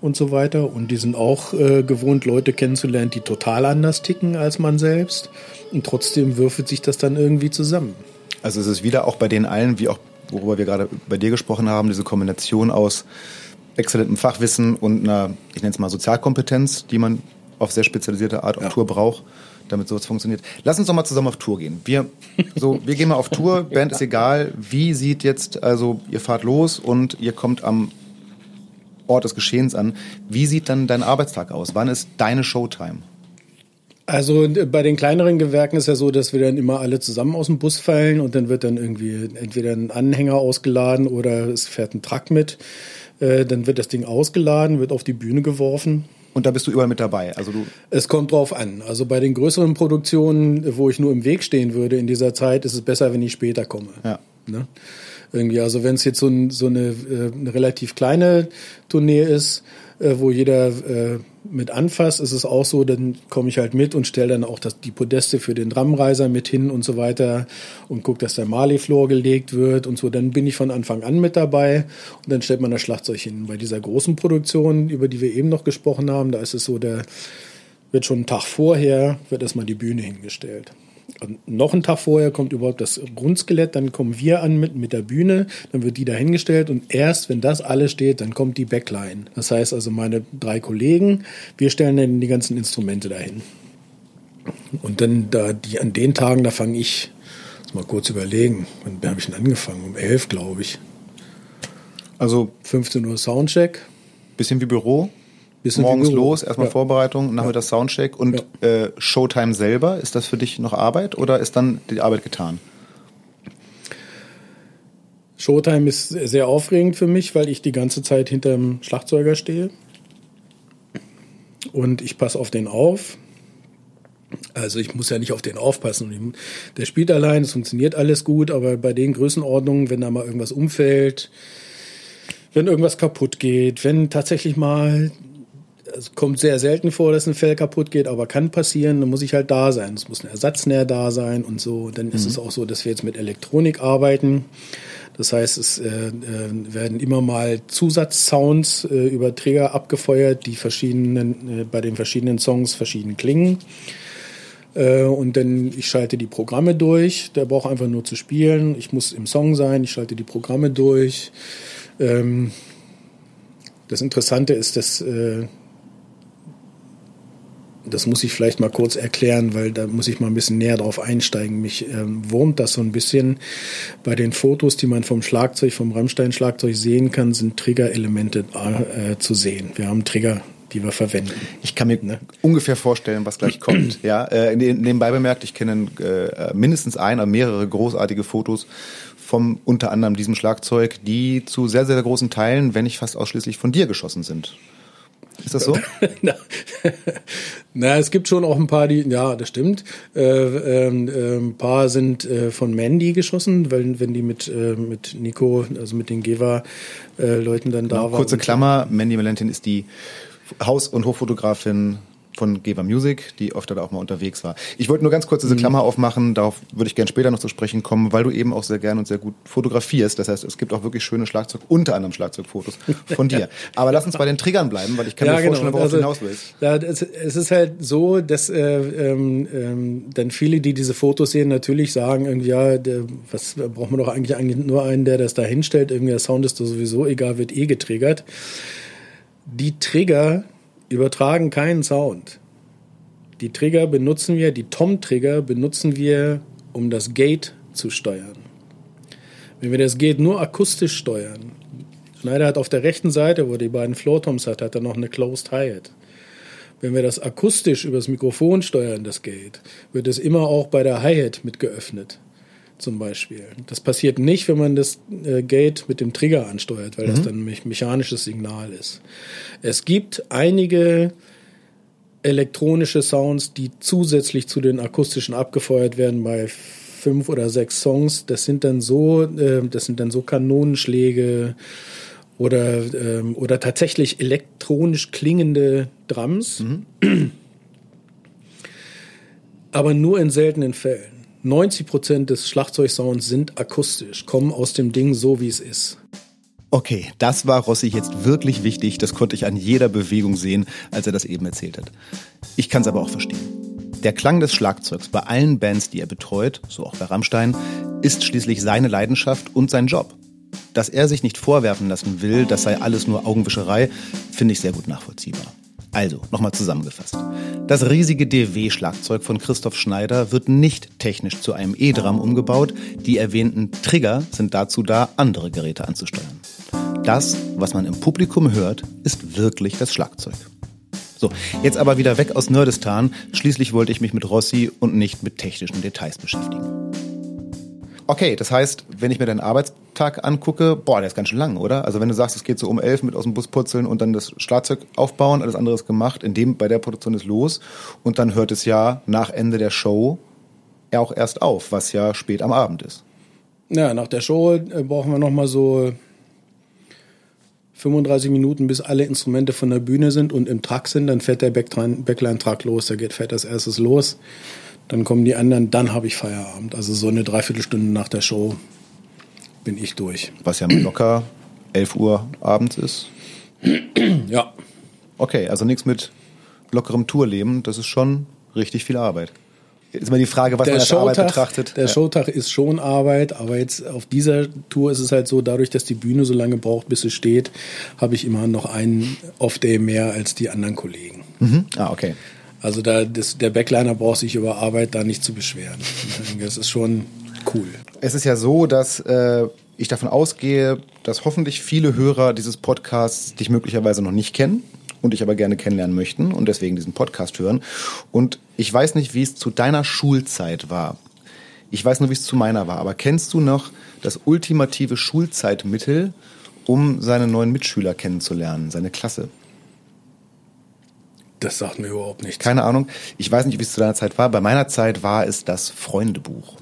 und so weiter. Und die sind auch äh, gewohnt, Leute kennenzulernen, die total anders ticken als man selbst. Und trotzdem würfelt sich das dann irgendwie zusammen. Also es ist wieder auch bei den allen, wie auch worüber wir gerade bei dir gesprochen haben, diese Kombination aus exzellentem Fachwissen und einer, ich nenne es mal Sozialkompetenz, die man auf sehr spezialisierte Art auf ja. Tour braucht, damit sowas funktioniert. Lass uns doch mal zusammen auf Tour gehen. Wir, so, wir gehen mal auf Tour, *laughs* Band ist egal. Wie sieht jetzt, also ihr fahrt los und ihr kommt am Ort des Geschehens an. Wie sieht dann dein Arbeitstag aus? Wann ist deine Showtime? Also bei den kleineren Gewerken ist ja so, dass wir dann immer alle zusammen aus dem Bus fallen und dann wird dann irgendwie entweder ein Anhänger ausgeladen oder es fährt ein Truck mit. Äh, dann wird das Ding ausgeladen, wird auf die Bühne geworfen. Und da bist du überall mit dabei. Also du es kommt drauf an. Also bei den größeren Produktionen, wo ich nur im Weg stehen würde in dieser Zeit, ist es besser, wenn ich später komme. Ja. Ne? Irgendwie, also wenn es jetzt so, ein, so eine, äh, eine relativ kleine Tournee ist, äh, wo jeder mit anfasst, ist es auch so, dann komme ich halt mit und stelle dann auch das, die Podeste für den Drumreiser mit hin und so weiter und gucke, dass der Mali-Floor gelegt wird und so. Dann bin ich von Anfang an mit dabei und dann stellt man das Schlagzeug hin. Bei dieser großen Produktion, über die wir eben noch gesprochen haben, da ist es so, der wird schon einen Tag vorher, wird erstmal die Bühne hingestellt. Und noch einen Tag vorher kommt überhaupt das Grundskelett, dann kommen wir an mit, mit der Bühne, dann wird die dahingestellt und erst wenn das alles steht, dann kommt die Backline. Das heißt also meine drei Kollegen, wir stellen dann die ganzen Instrumente dahin. Und dann da die an den Tagen, da fange ich, mal kurz überlegen, wann habe ich denn angefangen? Um elf, glaube ich. Also 15 Uhr Soundcheck. Bisschen wie Büro? Bisschen morgens los, erstmal ja. Vorbereitung, nachmittags ja. Soundcheck und ja. äh, Showtime selber. Ist das für dich noch Arbeit oder ist dann die Arbeit getan? Showtime ist sehr aufregend für mich, weil ich die ganze Zeit hinter dem Schlagzeuger stehe. Und ich passe auf den auf. Also ich muss ja nicht auf den aufpassen. Der spielt allein, es funktioniert alles gut, aber bei den Größenordnungen, wenn da mal irgendwas umfällt, wenn irgendwas kaputt geht, wenn tatsächlich mal es kommt sehr selten vor, dass ein Fell kaputt geht, aber kann passieren, dann muss ich halt da sein. Es muss ein Ersatznäher da sein und so. Dann mhm. ist es auch so, dass wir jetzt mit Elektronik arbeiten. Das heißt, es äh, äh, werden immer mal Zusatzsounds äh, über Träger abgefeuert, die verschiedenen, äh, bei den verschiedenen Songs verschieden klingen. Äh, und dann, ich schalte die Programme durch. Der braucht einfach nur zu spielen. Ich muss im Song sein. Ich schalte die Programme durch. Ähm, das Interessante ist, dass das muss ich vielleicht mal kurz erklären, weil da muss ich mal ein bisschen näher drauf einsteigen. Mich ähm, wurmt das so ein bisschen. Bei den Fotos, die man vom Schlagzeug, vom Rammstein-Schlagzeug sehen kann, sind Triggerelemente äh, zu sehen. Wir haben Trigger die wir verwenden. Ich kann mir ne? ungefähr vorstellen, was gleich kommt. *clears throat* ja, äh, nebenbei bemerkt, ich kenne äh, mindestens ein oder mehrere großartige Fotos vom unter anderem diesem Schlagzeug, die zu sehr, sehr großen Teilen, wenn nicht fast ausschließlich von dir geschossen sind. Ist das so? *laughs* Na, es gibt schon auch ein paar, die, ja, das stimmt. Äh, äh, ein paar sind äh, von Mandy geschossen, weil wenn die mit, äh, mit Nico, also mit den Geva-Leuten dann da genau, waren. Kurze Klammer, Mandy Valentin ist die Haus- und Hochfotografin von Geber Music, die öfter da auch mal unterwegs war. Ich wollte nur ganz kurz diese mhm. Klammer aufmachen, darauf würde ich gerne später noch zu sprechen kommen, weil du eben auch sehr gern und sehr gut fotografierst. Das heißt, es gibt auch wirklich schöne Schlagzeug, unter anderem Schlagzeugfotos von dir. *laughs* Aber lass uns bei den Triggern bleiben, weil ich kann ja, mir vorstellen, genau. worauf also, du hinaus willst. Ja, es, es, ist halt so, dass äh, ähm, ähm, dann viele, die diese Fotos sehen, natürlich sagen, irgendwie, ja, der, was braucht man doch eigentlich, eigentlich nur einen, der das da hinstellt, irgendwie der Sound ist doch sowieso egal, wird eh getriggert. Die Trigger übertragen keinen Sound. Die Trigger benutzen wir, die Tom-Trigger benutzen wir, um das Gate zu steuern. Wenn wir das Gate nur akustisch steuern, Schneider hat auf der rechten Seite, wo er die beiden Floor-Toms hat, hat er noch eine Closed Hi-Hat. Wenn wir das akustisch übers Mikrofon steuern, das Gate, wird es immer auch bei der Hi-Hat mit geöffnet zum Beispiel. Das passiert nicht, wenn man das äh, Gate mit dem Trigger ansteuert, weil mhm. das dann ein me mechanisches Signal ist. Es gibt einige elektronische Sounds, die zusätzlich zu den akustischen abgefeuert werden bei fünf oder sechs Songs. Das sind dann so, äh, das sind dann so Kanonenschläge oder ähm, oder tatsächlich elektronisch klingende Drums. Mhm. Aber nur in seltenen Fällen. 90 Prozent des Schlagzeugsounds sind akustisch, kommen aus dem Ding so, wie es ist. Okay, das war Rossi jetzt wirklich wichtig. Das konnte ich an jeder Bewegung sehen, als er das eben erzählt hat. Ich kann es aber auch verstehen. Der Klang des Schlagzeugs bei allen Bands, die er betreut, so auch bei Rammstein, ist schließlich seine Leidenschaft und sein Job. Dass er sich nicht vorwerfen lassen will, das sei alles nur Augenwischerei, finde ich sehr gut nachvollziehbar. Also, nochmal zusammengefasst. Das riesige DW-Schlagzeug von Christoph Schneider wird nicht technisch zu einem E-Drum umgebaut. Die erwähnten Trigger sind dazu da, andere Geräte anzusteuern. Das, was man im Publikum hört, ist wirklich das Schlagzeug. So, jetzt aber wieder weg aus Nerdistan. Schließlich wollte ich mich mit Rossi und nicht mit technischen Details beschäftigen. Okay, das heißt, wenn ich mir deinen Arbeitstag angucke, boah, der ist ganz schön lang, oder? Also wenn du sagst, es geht so um elf mit aus dem Bus putzeln und dann das Schlagzeug aufbauen, alles andere ist gemacht, in dem, bei der Produktion ist los und dann hört es ja nach Ende der Show auch erst auf, was ja spät am Abend ist. Ja, nach der Show äh, brauchen wir nochmal so 35 Minuten, bis alle Instrumente von der Bühne sind und im Truck sind, dann fährt der Backline-Truck los, da geht fährt als erstes los. Dann kommen die anderen, dann habe ich Feierabend. Also so eine Dreiviertelstunde nach der Show bin ich durch. Was ja locker 11 Uhr abends ist. ja. Okay, also nichts mit lockerem Tourleben. Das ist schon richtig viel Arbeit. Jetzt mal die Frage, was der man als Showtag, Arbeit betrachtet. Der ja. Showtag ist schon Arbeit, aber jetzt auf dieser Tour ist es halt so, dadurch, dass die Bühne so lange braucht, bis sie steht, habe ich immer noch einen Off-Day mehr als die anderen Kollegen. Mhm. Ah, okay. Also da, das, der Backliner braucht sich über Arbeit da nicht zu beschweren. Das ist schon cool. Es ist ja so, dass äh, ich davon ausgehe, dass hoffentlich viele Hörer dieses Podcasts dich möglicherweise noch nicht kennen und dich aber gerne kennenlernen möchten und deswegen diesen Podcast hören. Und ich weiß nicht, wie es zu deiner Schulzeit war. Ich weiß nur, wie es zu meiner war. Aber kennst du noch das ultimative Schulzeitmittel, um seine neuen Mitschüler kennenzulernen, seine Klasse? Das sagt mir überhaupt nichts. Keine Ahnung. Ich weiß nicht, wie es zu deiner Zeit war. Bei meiner Zeit war es das Freundebuch.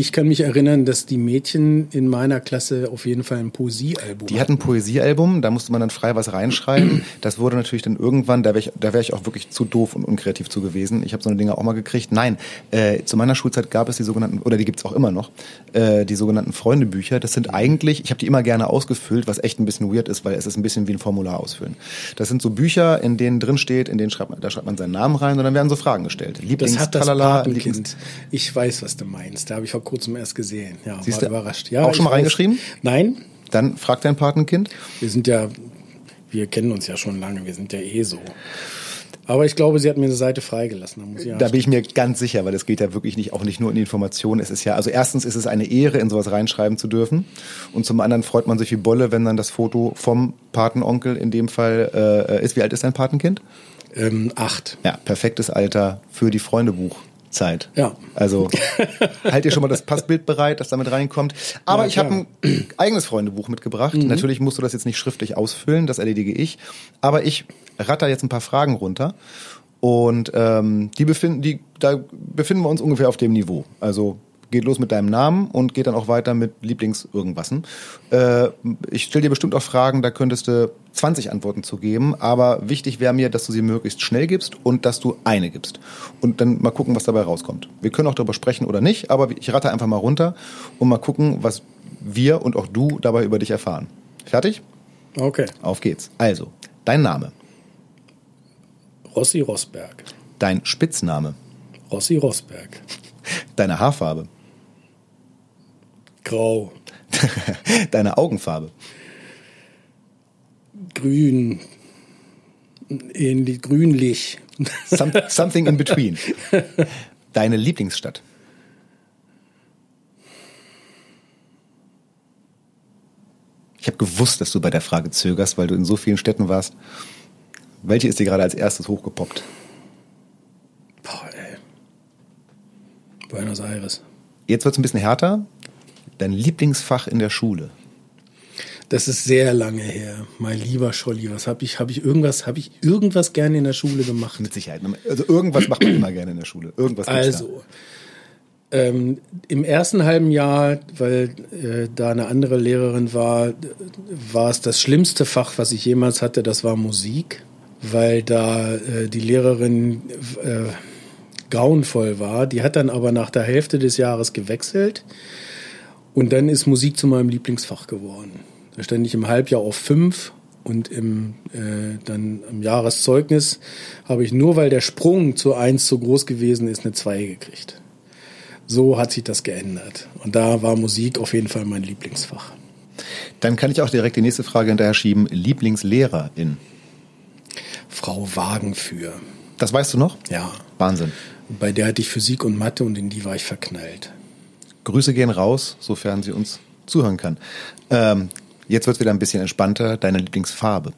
Ich kann mich erinnern, dass die Mädchen in meiner Klasse auf jeden Fall ein Poesiealbum Die hatten ein Poesiealbum, da musste man dann frei was reinschreiben. Das wurde natürlich dann irgendwann, da wäre ich, da wär ich auch wirklich zu doof und unkreativ zu gewesen. Ich habe so eine Dinge auch mal gekriegt. Nein, äh, zu meiner Schulzeit gab es die sogenannten, oder die gibt's auch immer noch, äh, die sogenannten Freundebücher. Das sind eigentlich, ich habe die immer gerne ausgefüllt, was echt ein bisschen weird ist, weil es ist ein bisschen wie ein Formular ausfüllen. Das sind so Bücher, in denen drin steht, in denen schreibt man, da schreibt man seinen Namen rein und dann werden so Fragen gestellt. Lieblings, das hat das Talala, Lieblings Ich weiß, was du meinst. Da habe ich vor kurzem erst gesehen. Ja, Siehst war du? überrascht. Ja, auch schon mal reingeschrieben? Nein. Dann fragt dein Patenkind. Wir sind ja, wir kennen uns ja schon lange. Wir sind ja eh so. Aber ich glaube, sie hat mir eine Seite freigelassen. Da, da bin ich mir ganz sicher, weil es geht ja wirklich nicht, auch nicht nur in die Information. Es ist ja, also erstens ist es eine Ehre, in sowas reinschreiben zu dürfen. Und zum anderen freut man sich wie Bolle, wenn dann das Foto vom Patenonkel in dem Fall äh, ist. Wie alt ist dein Patenkind? Ähm, acht. Ja, perfektes Alter für die Freundebuch. Zeit. Ja. Also *laughs* halt ihr schon mal das Passbild bereit, das damit reinkommt. Aber ja, ich habe ein eigenes Freundebuch mitgebracht. Mhm. Natürlich musst du das jetzt nicht schriftlich ausfüllen, das erledige ich. Aber ich ratter jetzt ein paar Fragen runter. Und ähm, die befinden, die, da befinden wir uns ungefähr auf dem Niveau. Also geht los mit deinem Namen und geht dann auch weiter mit Lieblings irgendwassen. Äh, ich stelle dir bestimmt auch Fragen, da könntest du 20 Antworten zu geben, aber wichtig wäre mir, dass du sie möglichst schnell gibst und dass du eine gibst. Und dann mal gucken, was dabei rauskommt. Wir können auch darüber sprechen oder nicht, aber ich rate einfach mal runter und mal gucken, was wir und auch du dabei über dich erfahren. Fertig? Okay. Auf geht's. Also, dein Name. Rossi Rosberg. Dein Spitzname. Rossi Rosberg. Deine Haarfarbe. Grau. *laughs* Deine Augenfarbe. Grün. Ähnlich, grünlich. Some, something in between. Deine Lieblingsstadt. Ich habe gewusst, dass du bei der Frage zögerst, weil du in so vielen Städten warst. Welche ist dir gerade als erstes hochgepoppt? Boah, ey. Buenos Aires. Jetzt wird es ein bisschen härter. Dein Lieblingsfach in der Schule. Das ist sehr lange her. Mein lieber Scholli, was habe ich, habe ich irgendwas, habe ich irgendwas gerne in der Schule gemacht? Mit Sicherheit. Also irgendwas macht man immer gerne in der Schule. Irgendwas Also, ähm, im ersten halben Jahr, weil äh, da eine andere Lehrerin war, war es das schlimmste Fach, was ich jemals hatte, das war Musik, weil da äh, die Lehrerin äh, grauenvoll war. Die hat dann aber nach der Hälfte des Jahres gewechselt und dann ist Musik zu meinem Lieblingsfach geworden. Da stand ich im Halbjahr auf fünf und im, äh, dann im Jahreszeugnis habe ich nur, weil der Sprung zu eins so groß gewesen ist, eine zwei gekriegt. So hat sich das geändert. Und da war Musik auf jeden Fall mein Lieblingsfach. Dann kann ich auch direkt die nächste Frage hinterher schieben. Lieblingslehrerin. Frau Wagenführ. Das weißt du noch? Ja. Wahnsinn. Bei der hatte ich Physik und Mathe und in die war ich verknallt. Grüße gehen raus, sofern sie uns zuhören kann. Ähm, jetzt wird es wieder ein bisschen entspannter. Deine Lieblingsfarbe.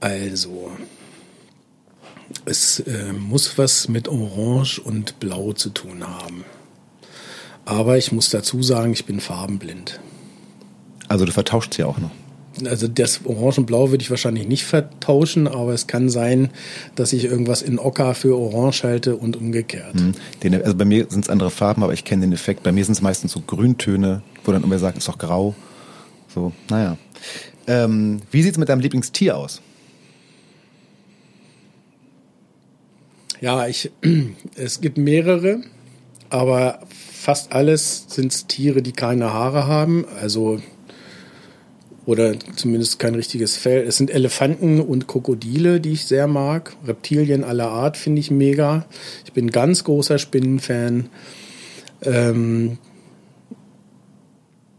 Also, es äh, muss was mit Orange und Blau zu tun haben. Aber ich muss dazu sagen, ich bin farbenblind. Also du vertauscht sie auch noch. Also das Orange und Blau würde ich wahrscheinlich nicht vertauschen, aber es kann sein, dass ich irgendwas in Ocker für Orange halte und umgekehrt. Hm. Den, also bei mir sind es andere Farben, aber ich kenne den Effekt. Bei mir sind es meistens so Grüntöne, wo dann immer sagt, ist doch grau. So, naja. Ähm, wie sieht es mit deinem Lieblingstier aus? Ja, ich, *clears throat* es gibt mehrere, aber fast alles sind Tiere, die keine Haare haben, also oder zumindest kein richtiges Fell. Es sind Elefanten und Krokodile, die ich sehr mag. Reptilien aller Art finde ich mega. Ich bin ganz großer Spinnenfan. Ähm,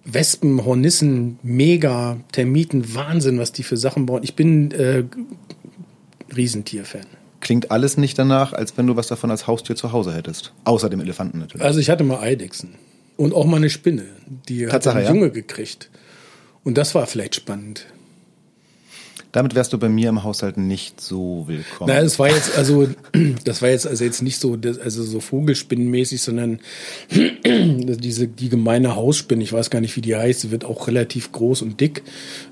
Wespen, Hornissen, mega. Termiten, Wahnsinn, was die für Sachen bauen. Ich bin äh, Riesentierfan. Klingt alles nicht danach, als wenn du was davon als Haustier zu Hause hättest. Außer dem Elefanten natürlich. Also ich hatte mal Eidechsen. Und auch mal eine Spinne. Die Tatsache, hat einen Junge gekriegt. Und das war vielleicht spannend. Damit wärst du bei mir im Haushalt nicht so willkommen. Na, das war jetzt also, *clears throat* das war jetzt also jetzt nicht so, also so Vogelspinnenmäßig, sondern *clears throat* diese die gemeine Hausspinne. Ich weiß gar nicht, wie die heißt. Sie wird auch relativ groß und dick.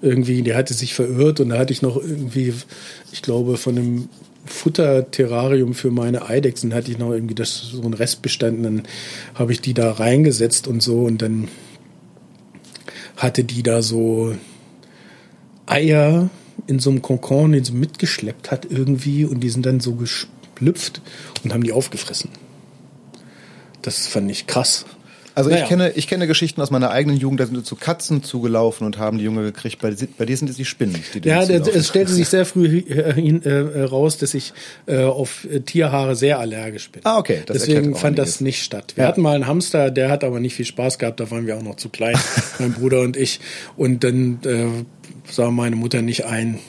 Irgendwie, die hatte sich verirrt und da hatte ich noch irgendwie, ich glaube, von einem Futterterrarium für meine Eidechsen hatte ich noch irgendwie das so ein Restbestand. Und dann habe ich die da reingesetzt und so und dann hatte die da so Eier in so einem Kokon, den sie mitgeschleppt hat irgendwie und die sind dann so geschlüpft und haben die aufgefressen. Das fand ich krass. Also Naja. ich kenne, ich kenne Geschichten aus meiner eigenen Jugend, da sind wir zu Katzen zugelaufen und haben die Junge gekriegt. Bei, bei dir sind es die Spinnen, die Ja, es stellte sich *laughs* sehr früh äh, äh, raus, dass ich äh, auf äh, Tierhaare sehr allergisch bin. Ah, okay, das Deswegen fand einiges. das nicht statt. Wir Ja. hatten mal einen Hamster, der hat aber nicht viel Spaß gehabt, da waren wir auch noch zu klein, *laughs* mein Bruder und ich. Und dann äh, sah meine Mutter nicht ein,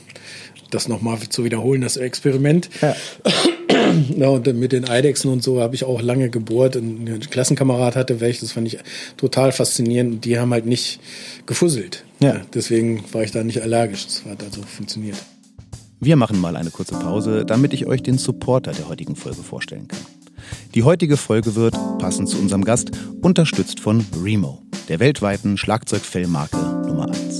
das nochmal zu wiederholen, das Experiment. Ja. *coughs* *clears throat* Ja, und mit den Eidechsen und so habe ich auch lange gebohrt und ein Klassenkamerad hatte welche, das fand ich total faszinierend und die haben halt nicht gefusselt. Ja. Deswegen war ich da nicht allergisch. Das hat also funktioniert. Wir machen mal eine kurze Pause, damit ich euch den Supporter der heutigen Folge vorstellen kann. Die heutige Folge wird, passend zu unserem Gast, unterstützt von Remo, der weltweiten Schlagzeugfellmarke Nummer 1.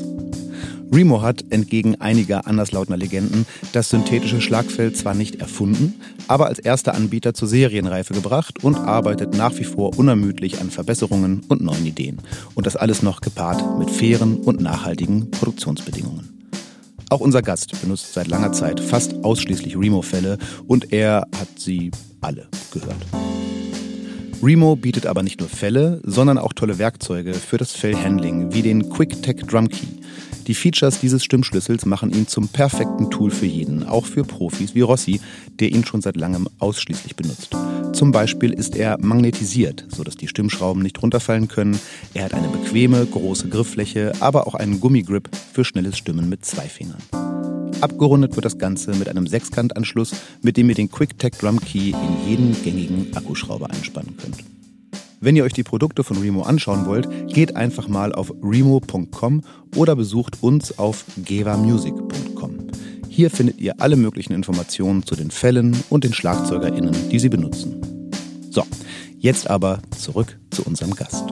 Remo hat, entgegen einiger anderslautender Legenden, das synthetische Schlagfeld zwar nicht erfunden, aber als erster Anbieter zur Serienreife gebracht und arbeitet nach wie vor unermüdlich an Verbesserungen und neuen Ideen. Und das alles noch gepaart mit fairen und nachhaltigen Produktionsbedingungen. Auch unser Gast benutzt seit langer Zeit fast ausschließlich Remo-Fälle und er hat sie alle gehört. Remo bietet aber nicht nur Fälle, sondern auch tolle Werkzeuge für das Fellhandling, wie den QuickTech Drum Key. Die Features dieses Stimmschlüssels machen ihn zum perfekten Tool für jeden, auch für Profis wie Rossi, der ihn schon seit langem ausschließlich benutzt. Zum Beispiel ist er magnetisiert, sodass die Stimmschrauben nicht runterfallen können. Er hat eine bequeme, große Grifffläche, aber auch einen Gummigrip für schnelles Stimmen mit zwei Fingern. Abgerundet wird das Ganze mit einem Sechskantanschluss, mit dem ihr den QuickTech Drum Key in jeden gängigen Akkuschrauber einspannen könnt. Wenn ihr euch die Produkte von Remo anschauen wollt, geht einfach mal auf remo.com oder besucht uns auf gevamusic.com. Hier findet ihr alle möglichen Informationen zu den Fällen und den SchlagzeugerInnen, die sie benutzen. So, jetzt aber zurück zu unserem Gast.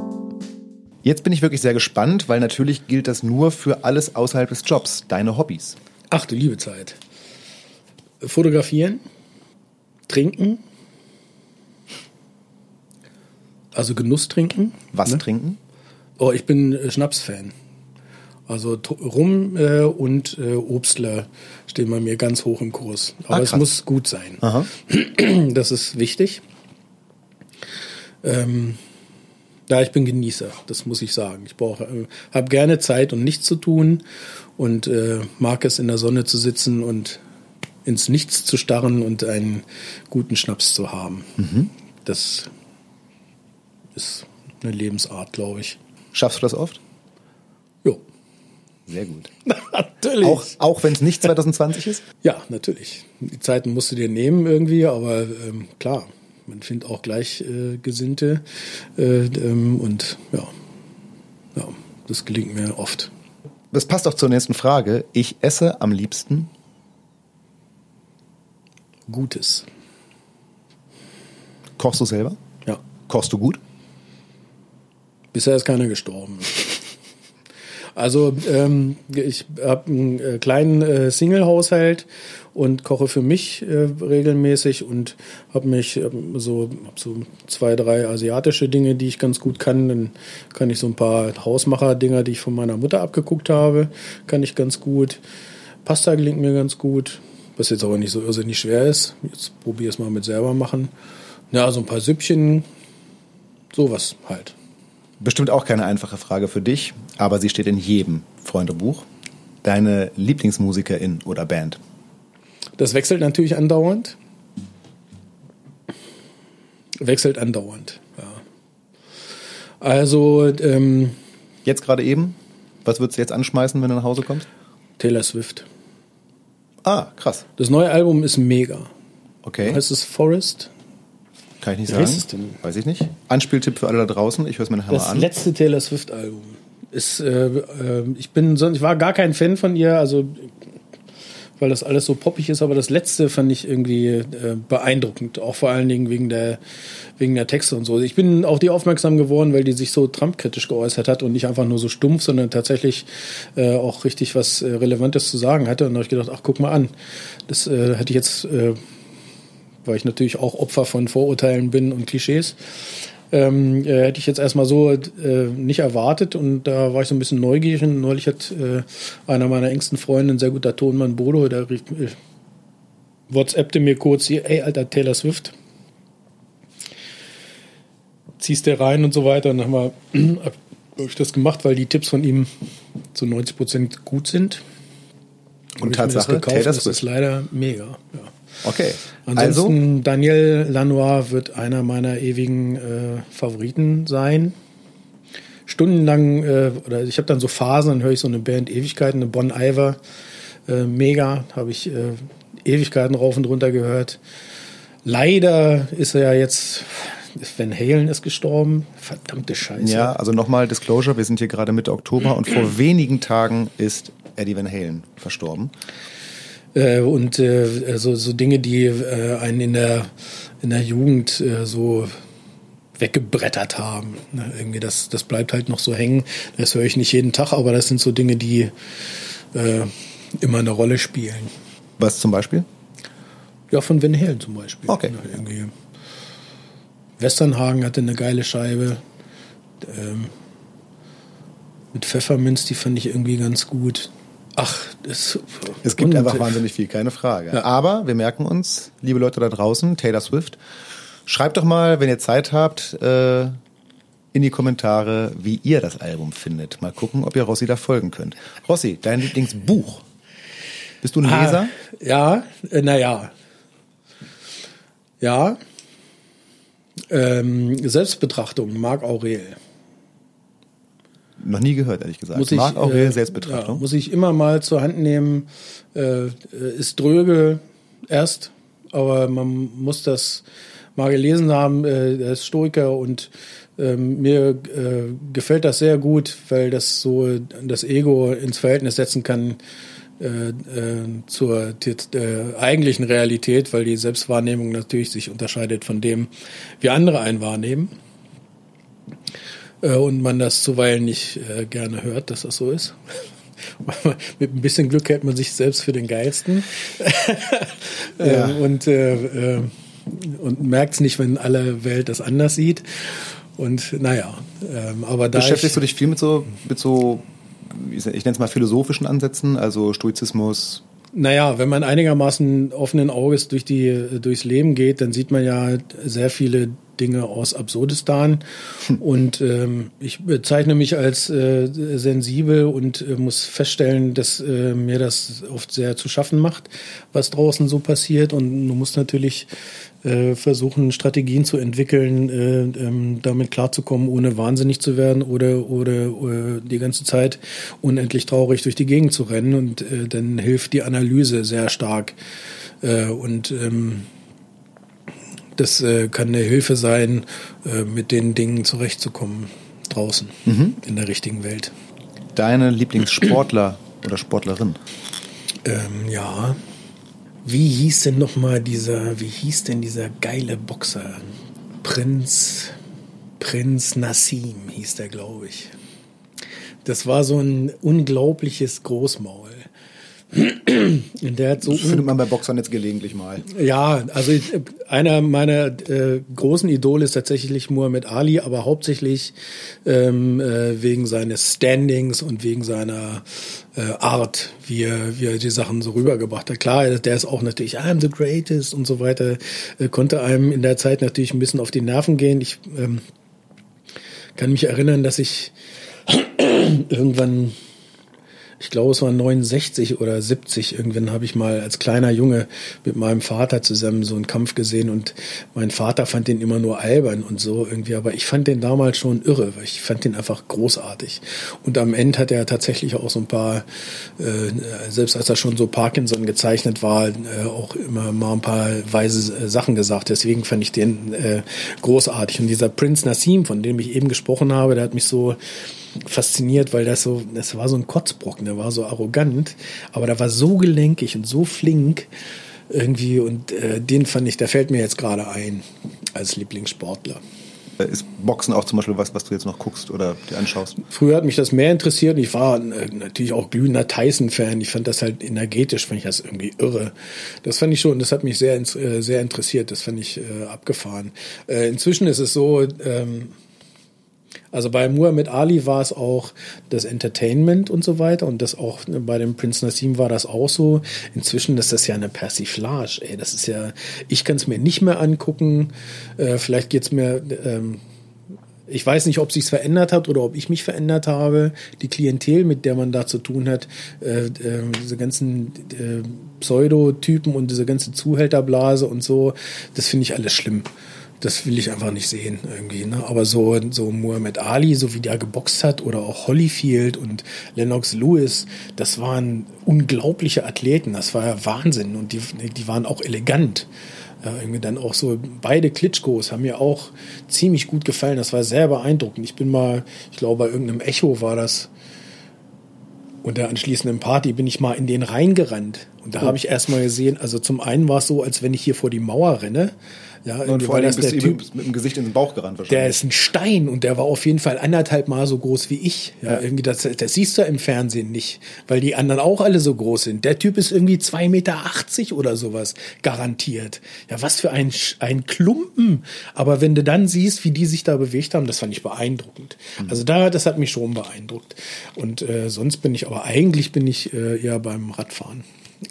Jetzt bin ich wirklich sehr gespannt, weil natürlich gilt das nur für alles außerhalb des Jobs, deine Hobbys. Ach du liebe Zeit. Fotografieren, trinken, also Genuss trinken. Was ne? trinken? Oh, ich bin äh, Schnapsfan. Also Rum äh, und äh, Obstler stehen bei mir ganz hoch im Kurs. Aber ah, es muss gut sein. Aha. *clears throat* Das ist wichtig. Ähm, ja, ich bin Genießer, das muss ich sagen. Ich brauche, äh, habe gerne Zeit, um nichts zu tun und äh, mag es in der Sonne zu sitzen und ins Nichts zu starren und einen guten Schnaps zu haben. Mhm. Das ist eine Lebensart, glaube ich. Schaffst du das oft? Jo. Sehr gut. *laughs* natürlich. Auch, auch wenn es nicht 2020 ist? Ja, natürlich. Die Zeiten musst du dir nehmen irgendwie, aber ähm, klar, man findet auch Gleichgesinnte äh, ähm, und ja, ja, das gelingt mir oft. Das passt auch zur nächsten Frage. Ich esse am liebsten Gutes. Kochst du selber? Ja. Kochst du gut? Bisher ist keiner gestorben. Also ähm, ich habe einen äh, kleinen äh, Single-Haushalt und koche für mich äh, regelmäßig und habe mich ähm, so, hab so zwei, drei asiatische Dinge, die ich ganz gut kann. Dann kann ich so ein paar Hausmacher-Dinger, die ich von meiner Mutter abgeguckt habe, kann ich ganz gut. Pasta gelingt mir ganz gut, was jetzt aber nicht so irrsinnig schwer ist. Jetzt probiere es mal mit selber machen. Ja, so ein paar Süppchen, sowas halt. Bestimmt auch keine einfache Frage für dich, aber sie steht in jedem Freundebuch. Deine Lieblingsmusikerin oder Band? Das wechselt natürlich andauernd. Wechselt andauernd, ja. Also, ähm, Jetzt gerade eben? Was würdest du jetzt anschmeißen, wenn du nach Hause kommst? Taylor Swift. Ah, krass. Das neue Album ist mega. Okay. Heißt es Forest? Kann ich nicht sagen. es denn? Weiß ich nicht. Anspieltipp für alle da draußen. Ich höre es mir nachher das mal an. Das letzte Taylor Swift Album ist. Äh, äh, ich bin so, ich war gar kein Fan von ihr. Also weil das alles so poppig ist, aber das letzte fand ich irgendwie äh, beeindruckend, auch vor allen Dingen wegen der, wegen der Texte und so. Ich bin auf die aufmerksam geworden, weil die sich so Trump-kritisch geäußert hat und nicht einfach nur so stumpf, sondern tatsächlich äh, auch richtig was äh, Relevantes zu sagen hatte. Und da habe ich gedacht, ach, guck mal an, das äh, hätte ich jetzt äh, weil ich natürlich auch Opfer von Vorurteilen bin und Klischees. Ähm, äh, hätte ich jetzt erstmal so äh, nicht erwartet und da war ich so ein bisschen neugierig und neulich hat äh, einer meiner engsten Freunde, ein sehr guter Tonmann Bodo, der rief, äh, WhatsAppte mir kurz hier, ey, alter Taylor Swift, ziehst der rein und so weiter und dann haben wir, *clears throat* hab ich das gemacht, weil die Tipps von ihm zu 90 Prozent gut sind. Und, Tatsache, Taylor Swift ist leider mega, ja. Okay. Ansonsten also? Daniel Lanois wird einer meiner ewigen äh, Favoriten sein. Stundenlang, äh, oder ich habe dann so Phasen, dann höre ich so eine Band Ewigkeiten, eine Bon Iver, äh, mega, habe ich äh, Ewigkeiten rauf und runter gehört. Leider ist er ja jetzt, Van Halen ist gestorben. Verdammte Scheiße. Ja, also nochmal Disclosure, wir sind hier gerade Mitte Oktober und vor *clears throat* wenigen Tagen ist Eddie Van Halen verstorben. Äh, und äh, so, so Dinge, die äh, einen in der, in der Jugend äh, so weggebrettert haben. Ne? Irgendwie das, das bleibt halt noch so hängen. Das höre ich nicht jeden Tag, aber das sind so Dinge, die äh, immer eine Rolle spielen. Was zum Beispiel? Ja, von Van Halen zum Beispiel. Okay. Ja, irgendwie. Westernhagen hatte eine geile Scheibe. Ähm, mit Pfefferminz, die fand ich irgendwie ganz gut. Ach, das, Es gibt einfach wahnsinnig viel, keine Frage. Aber wir merken uns, liebe Leute da draußen, Taylor Swift, schreibt doch mal, wenn ihr Zeit habt, äh, in die Kommentare, wie ihr das Album findet. Mal gucken, ob ihr Rossi da folgen könnt. Rossi, dein Lieblingsbuch. Bist du ein Ah, Leser? Ja, äh, naja. Ja. Ähm, Selbstbetrachtung, Marc Aurel. Noch nie gehört, ehrlich gesagt. Muss ich, Marc Aurel, äh, Selbstbetrachtung. Ja, muss ich immer mal zur Hand nehmen. Äh, ist dröge erst, aber man muss das mal gelesen haben. Äh, er ist Stoiker und ähm, mir äh, gefällt das sehr gut, weil das so das Ego ins Verhältnis setzen kann äh, äh, zur äh, eigentlichen Realität, weil die Selbstwahrnehmung natürlich sich unterscheidet von dem, wie andere einen wahrnehmen äh, und man das zuweilen nicht äh, gerne hört, dass das so ist. *laughs* Mit ein bisschen Glück hält man sich selbst für den Geilsten äh, *laughs* Ja. und, äh, äh, und merkt es nicht, wenn alle Welt das anders sieht. Und naja, ähm, aber da Beschäftigst du dich viel mit so, mit so, ich nenne es mal philosophischen Ansätzen, also Stoizismus, Naja, wenn man einigermaßen offenen Auges durch die, durchs Leben geht, dann sieht man ja sehr viele Dinge aus Absurdistan. Und ähm, ich bezeichne mich als äh, sensibel und äh, muss feststellen, dass äh, mir das oft sehr zu schaffen macht, was draußen so passiert. Und du musst natürlich äh, versuchen, Strategien zu entwickeln, äh, ähm, damit klarzukommen, ohne wahnsinnig zu werden oder, oder, äh, die ganze Zeit unendlich traurig durch die Gegend zu rennen. Und äh, dann hilft die Analyse sehr stark. Äh, und ähm, das äh, kann eine Hilfe sein, äh, mit den Dingen zurechtzukommen draußen in der richtigen Welt. deine Lieblingssportler oder Sportlerin. Ähm, ja. Wie hieß denn noch mal dieser, wie hieß denn dieser geile Boxer? Prinz, Prinz Nassim hieß der, glaube ich. Das war so ein unglaubliches Großmaul. Und der hat so Das findet man bei Boxern jetzt gelegentlich mal. Ja, also ich, einer meiner äh, großen Idole ist tatsächlich Muhammad Ali, aber hauptsächlich ähm, äh, wegen seines Standings und wegen seiner äh, Art, wie er, wie er die Sachen so rübergebracht hat. Klar, der ist auch natürlich I'm the greatest und so weiter, äh, konnte einem in der Zeit natürlich ein bisschen auf die Nerven gehen. Ich ähm, kann mich erinnern, dass ich *clears throat* irgendwann ich glaube, es war 69 oder 70. Irgendwann habe ich mal als kleiner Junge mit meinem Vater zusammen so einen Kampf gesehen und mein Vater fand den immer nur albern und so irgendwie. Aber ich fand den damals schon irre, weil ich fand den einfach großartig. Und am Ende hat er tatsächlich auch so ein paar, äh, selbst als er schon so Parkinson gezeichnet war, äh, auch immer mal ein paar weise äh, Sachen gesagt. Deswegen fand ich den äh, großartig. Und dieser Prince Nassim, von dem ich eben gesprochen habe, der hat mich so fasziniert, weil das so, das war so ein Kotzbrocken, der war so arrogant, aber der war so gelenkig und so flink irgendwie und äh, den fand ich, der fällt mir jetzt gerade ein als Lieblingssportler. Ist Boxen auch zum Beispiel was, was du jetzt noch guckst oder dir anschaust? Früher hat mich das mehr interessiert. Ich war äh, natürlich auch glühender Tyson-Fan. Ich fand das halt energetisch, fand ich das irgendwie irre. Das fand ich schon, das hat mich sehr, äh, sehr interessiert. Das fand ich äh, abgefahren. Äh, inzwischen ist es so, ähm, also bei Muhammad Ali war es auch das Entertainment und so weiter und das auch ne, bei dem Prinz Nassim war das auch so. Inzwischen ist das ja eine Persiflage. Ey, das ist ja, ich kann es mir nicht mehr angucken. Äh, vielleicht geht's mir ähm, ich weiß nicht, ob sich's verändert hat oder ob ich mich verändert habe. Die Klientel, mit der man da zu tun hat, äh, äh, diese ganzen äh, Pseudotypen und diese ganze Zuhälterblase und so, das finde ich alles schlimm. Das will ich einfach nicht sehen irgendwie. Ne? Aber so, so Muhammad Ali, so wie der geboxt hat, oder auch Holyfield und Lennox Lewis, das waren unglaubliche Athleten. Das war ja Wahnsinn. Und die, die waren auch elegant. Ja, irgendwie dann auch so, beide Klitschkos haben mir auch ziemlich gut gefallen. Das war sehr beeindruckend. Ich bin mal, ich glaube, bei irgendeinem Echo war das, und der anschließenden Party bin ich mal in den reingerannt Und da oh. habe ich erstmal gesehen, also zum einen war es so, als wenn ich hier vor die Mauer renne. Ja, und vor allem bist der typ, mit dem Gesicht in den Bauch gerannt wahrscheinlich. Der ist ein Stein und der war auf jeden Fall anderthalb Mal so groß wie ich. Ja, ja. irgendwie das, das siehst du im Fernsehen nicht, weil die anderen auch alle so groß sind. Der Typ ist irgendwie zwei Meter achtzig oder sowas, garantiert. Ja, was für ein, ein Klumpen. Aber wenn du dann siehst, wie die sich da bewegt haben, das fand ich beeindruckend. Mhm. Also da, das hat mich schon beeindruckt. Und äh, sonst bin ich, aber eigentlich bin ich äh, eher beim Radfahren.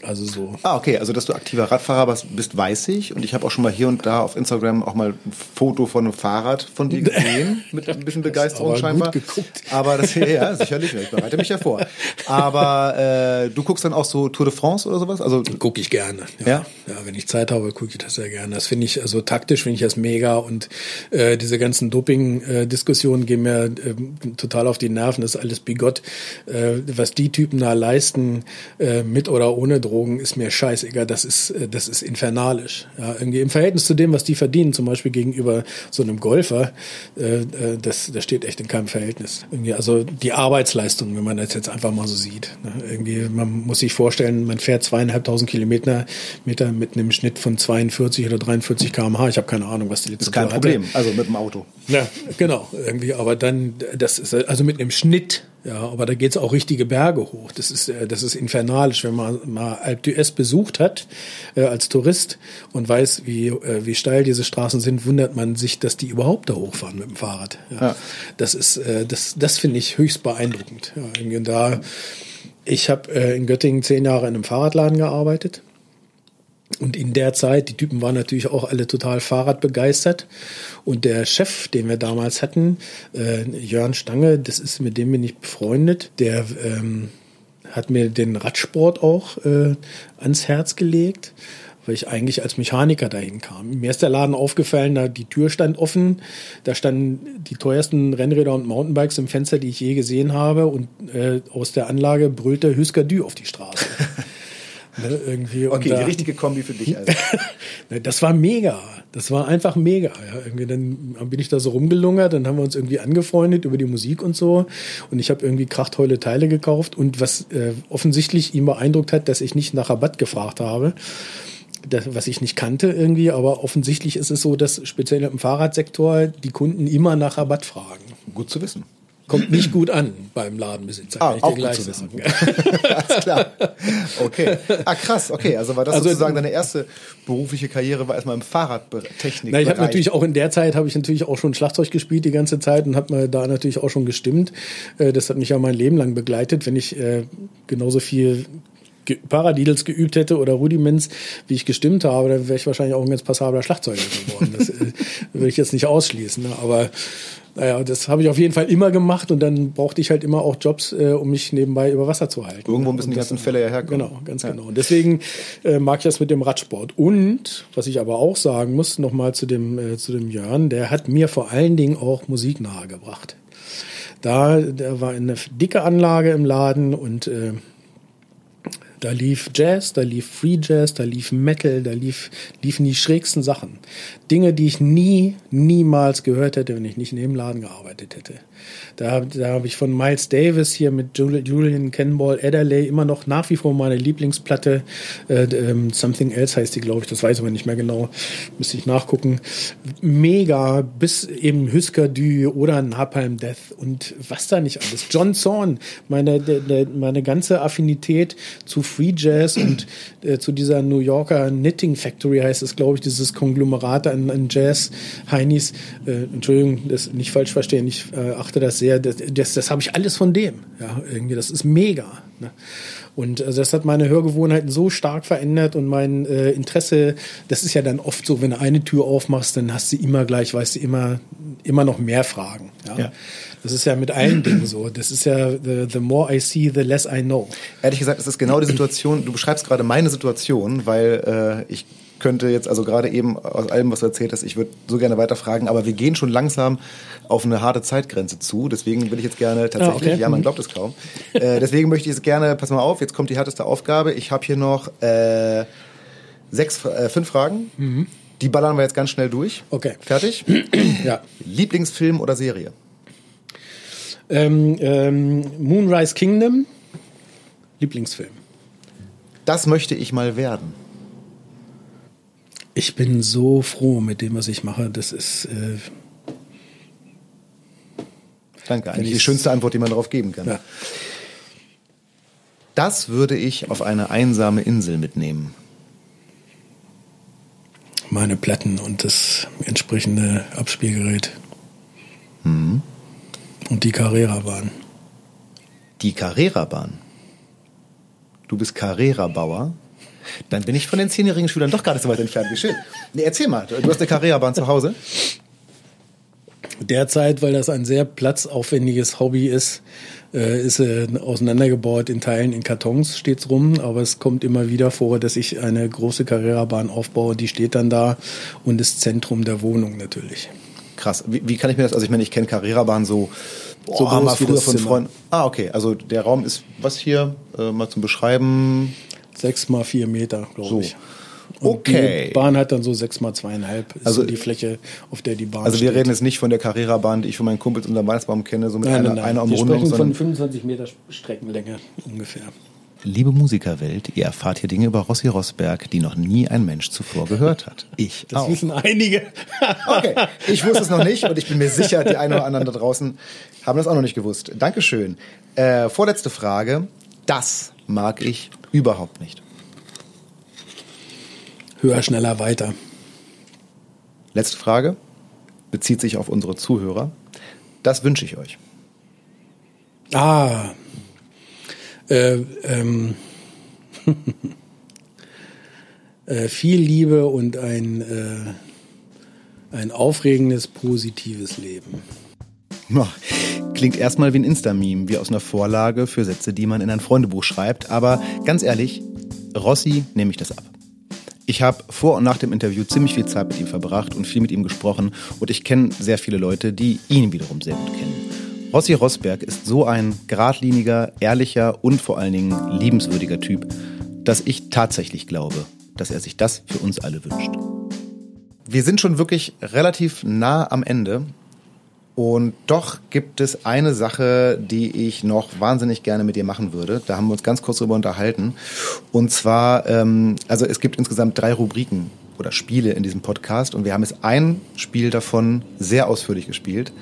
Also so. Ah, okay, also dass du aktiver Radfahrer bist, weiß ich. Und ich habe auch schon mal hier und da auf Instagram auch mal ein Foto von einem Fahrrad von dir *laughs* gesehen, mit ein bisschen Begeisterung aber scheinbar. Gut geguckt. Aber das hier, ja, sicherlich, ich bereite mich ja vor. Aber äh, du guckst dann auch so Tour de France oder sowas? Also gucke ich gerne. Ja? ja, ja, wenn ich Zeit habe, gucke ich das sehr gerne. Das finde ich, also taktisch finde ich das mega und äh, diese ganzen Doping-Diskussionen gehen mir äh, total auf die Nerven. Das ist alles bigott. Äh, was die Typen da leisten, äh, mit oder ohne Drogen ist mir scheißegal, das ist, äh, das ist infernalisch. Ja, irgendwie im Verhältnis zu dem, was die verdienen, zum Beispiel gegenüber so einem Golfer, äh, äh, das, das steht echt in keinem Verhältnis. Irgendwie, also die Arbeitsleistung, wenn man das jetzt einfach mal so sieht. Ne? Irgendwie, man muss sich vorstellen, man fährt zweieinhalbtausend Kilometer Meter mit einem Schnitt von 42 oder 43 kmh. Ich habe keine Ahnung, was die letzte Das ist kein Problem, hatte. also mit dem Auto. Ja, genau. Irgendwie, aber dann, das ist also mit einem Schnitt ja, aber da geht's auch richtige Berge hoch. Das ist, äh, das ist infernalisch, wenn man mal Alpe d'Huez besucht hat äh, als Tourist und weiß, wie, äh, wie steil diese Straßen sind, wundert man sich, dass die überhaupt da hochfahren mit dem Fahrrad. Ja. ja. Das ist, äh, das, das finde ich höchst beeindruckend. Ja, irgendwie da, ich habe äh, in Göttingen zehn Jahre in einem Fahrradladen gearbeitet und in der Zeit, die Typen waren natürlich auch alle total Fahrradbegeistert. Und der Chef, den wir damals hatten, äh, Jörn Stange, das ist mit dem bin ich befreundet, der ähm, hat mir den Radsport auch äh, ans Herz gelegt, weil ich eigentlich als Mechaniker dahin kam. Mir ist der Laden aufgefallen, da die Tür stand offen, da standen die teuersten Rennräder und Mountainbikes im Fenster, die ich je gesehen habe, und äh, aus der Anlage brüllte Hüsker Dü auf die Straße. *laughs* Ne, irgendwie. Okay, da, die richtige Kombi für dich also. *laughs* Ne, das war mega. Das war einfach mega. Ja, irgendwie dann bin ich da so rumgelungert, dann haben wir uns irgendwie angefreundet über die Musik und so. Und ich habe irgendwie krachtheule Teile gekauft. Und was äh, offensichtlich ihn beeindruckt hat, dass ich nicht nach Rabatt gefragt habe. Das, was ich nicht kannte irgendwie, aber offensichtlich ist es so, dass speziell im Fahrradsektor die Kunden immer nach Rabatt fragen. Gut zu wissen kommt nicht gut an beim Ladenbesitzer. Ah, auch gut zu wissen. *laughs* Alles klar. Okay. Ah, krass. Okay, also war das also, sozusagen deine erste berufliche Karriere, war erstmal im Fahrradtechnik. Na, ich habe natürlich auch in der Zeit habe ich natürlich auch schon Schlagzeug gespielt die ganze Zeit und habe mir da natürlich auch schon gestimmt. Äh, das hat mich ja mein Leben lang begleitet. Wenn ich äh, genauso viel Paradiddles geübt hätte oder Rudiments, wie ich gestimmt habe, dann wäre ich wahrscheinlich auch ein ganz passabler Schlagzeuger geworden. Das äh, *laughs* würde ich jetzt nicht ausschließen. Ne? Aber naja, das habe ich auf jeden Fall immer gemacht und dann brauchte ich halt immer auch Jobs, äh, um mich nebenbei über Wasser zu halten. Irgendwo müssen die ganzen Fälle ja herkommen. Genau, ganz ja. genau. Und deswegen äh, mag ich das mit dem Radsport. Und was ich aber auch sagen muss, nochmal zu dem, äh, zu dem Jörn, der hat mir vor allen Dingen auch Musik nahegebracht. Da, der war eine dicke Anlage im Laden und äh, da lief Jazz, da lief Free Jazz, da lief Metal, da lief, liefen die schrägsten Sachen. Dinge, die ich nie, niemals gehört hätte, wenn ich nicht in dem Laden gearbeitet hätte. Da, da habe ich von Miles Davis hier mit Julian Cannonball Adderley immer noch nach wie vor meine Lieblingsplatte. Äh, ähm, Something Else heißt die, glaube ich, das weiß ich aber nicht mehr genau. Müsste ich nachgucken. Mega, bis eben Husker Du oder Napalm Death und was da nicht alles. John Zorn, meine, de, de, meine ganze Affinität zu Free Jazz und äh, zu dieser New Yorker Knitting Factory heißt es, glaube ich, dieses Konglomerat an, an Jazz-Heinis. Äh, Entschuldigung, das nicht falsch verstehen, ich äh, achte das sehr, das, das, das habe ich alles von dem. Ja, irgendwie, das ist mega. Ne? Und also das hat meine Hörgewohnheiten so stark verändert und mein äh, Interesse, das ist ja dann oft so, wenn du eine Tür aufmachst, dann hast du immer gleich, weißt du, immer, immer noch mehr Fragen. Ja? ja. Das ist ja mit allen *clears throat* Dingen so. Das ist ja, the, the more I see, the less I know. Ehrlich gesagt, es ist genau die *clears throat* Situation, du beschreibst gerade meine Situation, weil äh, ich könnte jetzt, also gerade eben aus allem, was du erzählt hast, ich würde so gerne weiterfragen, aber wir gehen schon langsam auf eine harte Zeitgrenze zu. Deswegen will ich jetzt gerne tatsächlich, ah, okay. ja, man mhm. glaubt es kaum. äh, deswegen möchte ich jetzt gerne, pass mal auf, jetzt kommt die härteste Aufgabe. Ich habe hier noch äh, sechs, äh, fünf Fragen. Mhm. Die ballern wir jetzt ganz schnell durch. Okay. Fertig? *clears throat* ja. Lieblingsfilm oder Serie? Ähm, ähm, Moonrise Kingdom. Lieblingsfilm. das möchte ich mal werden? Ich bin so froh mit dem, was ich mache. Das ist. Äh, Danke, eigentlich die schönste Antwort, die man darauf geben kann. Ja. Das würde ich auf eine einsame Insel mitnehmen. Meine Platten und das entsprechende Abspielgerät. Mhm. Und die Carrera-Bahn. Die Carrera-Bahn? Du bist Carrera-Bauer? Dann bin ich von den zehnjährigen Schülern doch gar nicht so weit entfernt. Wie schön. Nee, erzähl mal, du hast eine Carrera-Bahn zu Hause? Derzeit, weil das ein sehr platzaufwendiges Hobby ist, äh, ist äh, auseinandergebaut in Teilen in Kartons steht's rum, aber es kommt immer wieder vor, dass ich eine große Carrera-Bahn aufbaue, die steht dann da und ist Zentrum der Wohnung natürlich. Krass. Wie, wie kann ich mir das, also ich meine, ich kenne Carrera-Bahn so, boah, so groß mal früher von Freunden. Ah, okay. Also der Raum ist, was hier, äh, mal zum Beschreiben? Sechs mal vier Meter, glaube so. ich. Und okay. Die Bahn hat dann so sechs mal zweieinhalb. Ist also so die Fläche, auf der die Bahn Also wir steht. reden jetzt nicht von der Carrera-Bahn, die ich von meinen Kumpels unter Weihnachtsbaum kenne, so mit nein, einer, nein, nein. einer Umrundung. Wir sprechen von 25 Meter Streckenlänge ungefähr. Liebe Musikerwelt, ihr erfahrt hier Dinge über Rossi Rossberg, die noch nie ein Mensch zuvor gehört hat. *laughs* Ich Das auch. wissen einige. *laughs* okay, ich wusste es noch nicht und ich bin mir sicher, die einen oder anderen da draußen haben das auch noch nicht gewusst. Dankeschön. Äh, vorletzte Frage. Das mag ich überhaupt nicht. Höher, schneller, weiter. Letzte Frage. Bezieht sich auf unsere Zuhörer. Das wünsche ich euch. Ah, äh, ähm, *laughs* äh, viel Liebe und ein, äh, ein aufregendes, positives Leben. Klingt erstmal wie ein Insta-Meme, wie aus einer Vorlage für Sätze, die man in ein Freundebuch schreibt. Aber ganz ehrlich, Rossi nehme ich das ab. Ich habe vor und nach dem Interview ziemlich viel Zeit mit ihm verbracht und viel mit ihm gesprochen und ich kenne sehr viele Leute, die ihn wiederum sehr gut kennen. Rossi Rossberg ist so ein geradliniger, ehrlicher und vor allen Dingen liebenswürdiger Typ, dass ich tatsächlich glaube, dass er sich das für uns alle wünscht. Wir sind schon wirklich relativ nah am Ende und doch gibt es eine Sache, die ich noch wahnsinnig gerne mit dir machen würde. Da haben wir uns ganz kurz drüber unterhalten. Und zwar, ähm, also es gibt insgesamt drei Rubriken oder Spiele in diesem Podcast und wir haben jetzt ein Spiel davon sehr ausführlich gespielt.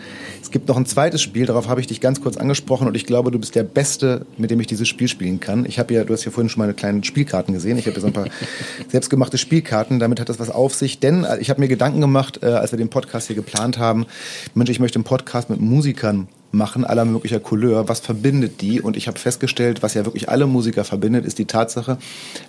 Es gibt noch ein zweites Spiel, darauf habe ich dich ganz kurz angesprochen und ich glaube, du bist der Beste, mit dem ich dieses Spiel spielen kann. Ich habe ja, du hast ja vorhin schon meine kleinen Spielkarten gesehen. Ich habe ja so ein paar *laughs* selbstgemachte Spielkarten. Damit hat das was auf sich, denn äh, ich habe mir Gedanken gemacht, äh, als wir den Podcast hier geplant haben. Mensch, ich möchte einen Podcast mit Musikern machen, aller möglicher Couleur. Was verbindet die? Und ich habe festgestellt, was ja wirklich alle Musiker verbindet, ist die Tatsache,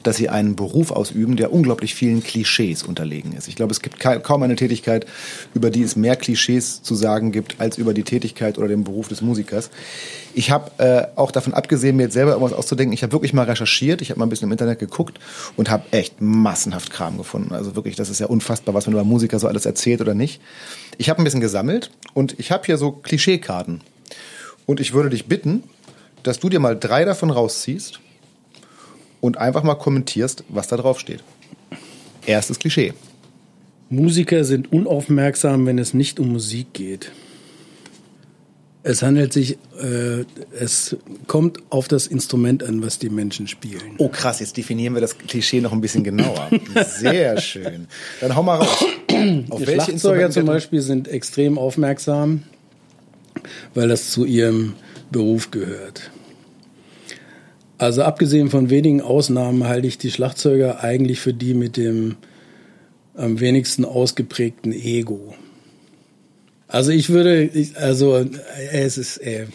dass sie einen Beruf ausüben, der unglaublich vielen Klischees unterlegen ist. Ich glaube, es gibt kaum eine Tätigkeit, über die es mehr Klischees zu sagen gibt, als über die Tätigkeit oder den Beruf des Musikers. Ich habe äh, auch davon abgesehen, mir jetzt selber irgendwas auszudenken, ich habe wirklich mal recherchiert, ich habe mal ein bisschen im Internet geguckt und habe echt massenhaft Kram gefunden. Also wirklich, das ist ja unfassbar, was man über Musiker so alles erzählt oder nicht. Ich habe ein bisschen gesammelt und ich habe hier so Klischeekarten. Und ich würde dich bitten, dass du dir mal drei davon rausziehst und einfach mal kommentierst, was da drauf steht. Erstes Klischee. Musiker sind unaufmerksam, wenn es nicht um Musik geht. Es handelt sich, äh, es kommt auf das Instrument an, was die Menschen spielen. Oh krass, jetzt definieren wir das Klischee noch ein bisschen genauer. Sehr schön. Dann hau mal raus. Auf die Schlagzeuger zum Beispiel sind extrem aufmerksam, weil das zu ihrem Beruf gehört. Also abgesehen von wenigen Ausnahmen halte ich die Schlagzeuger eigentlich für die mit dem am wenigsten ausgeprägten Ego. Also ich würde, ich, also äh, es ist, äh,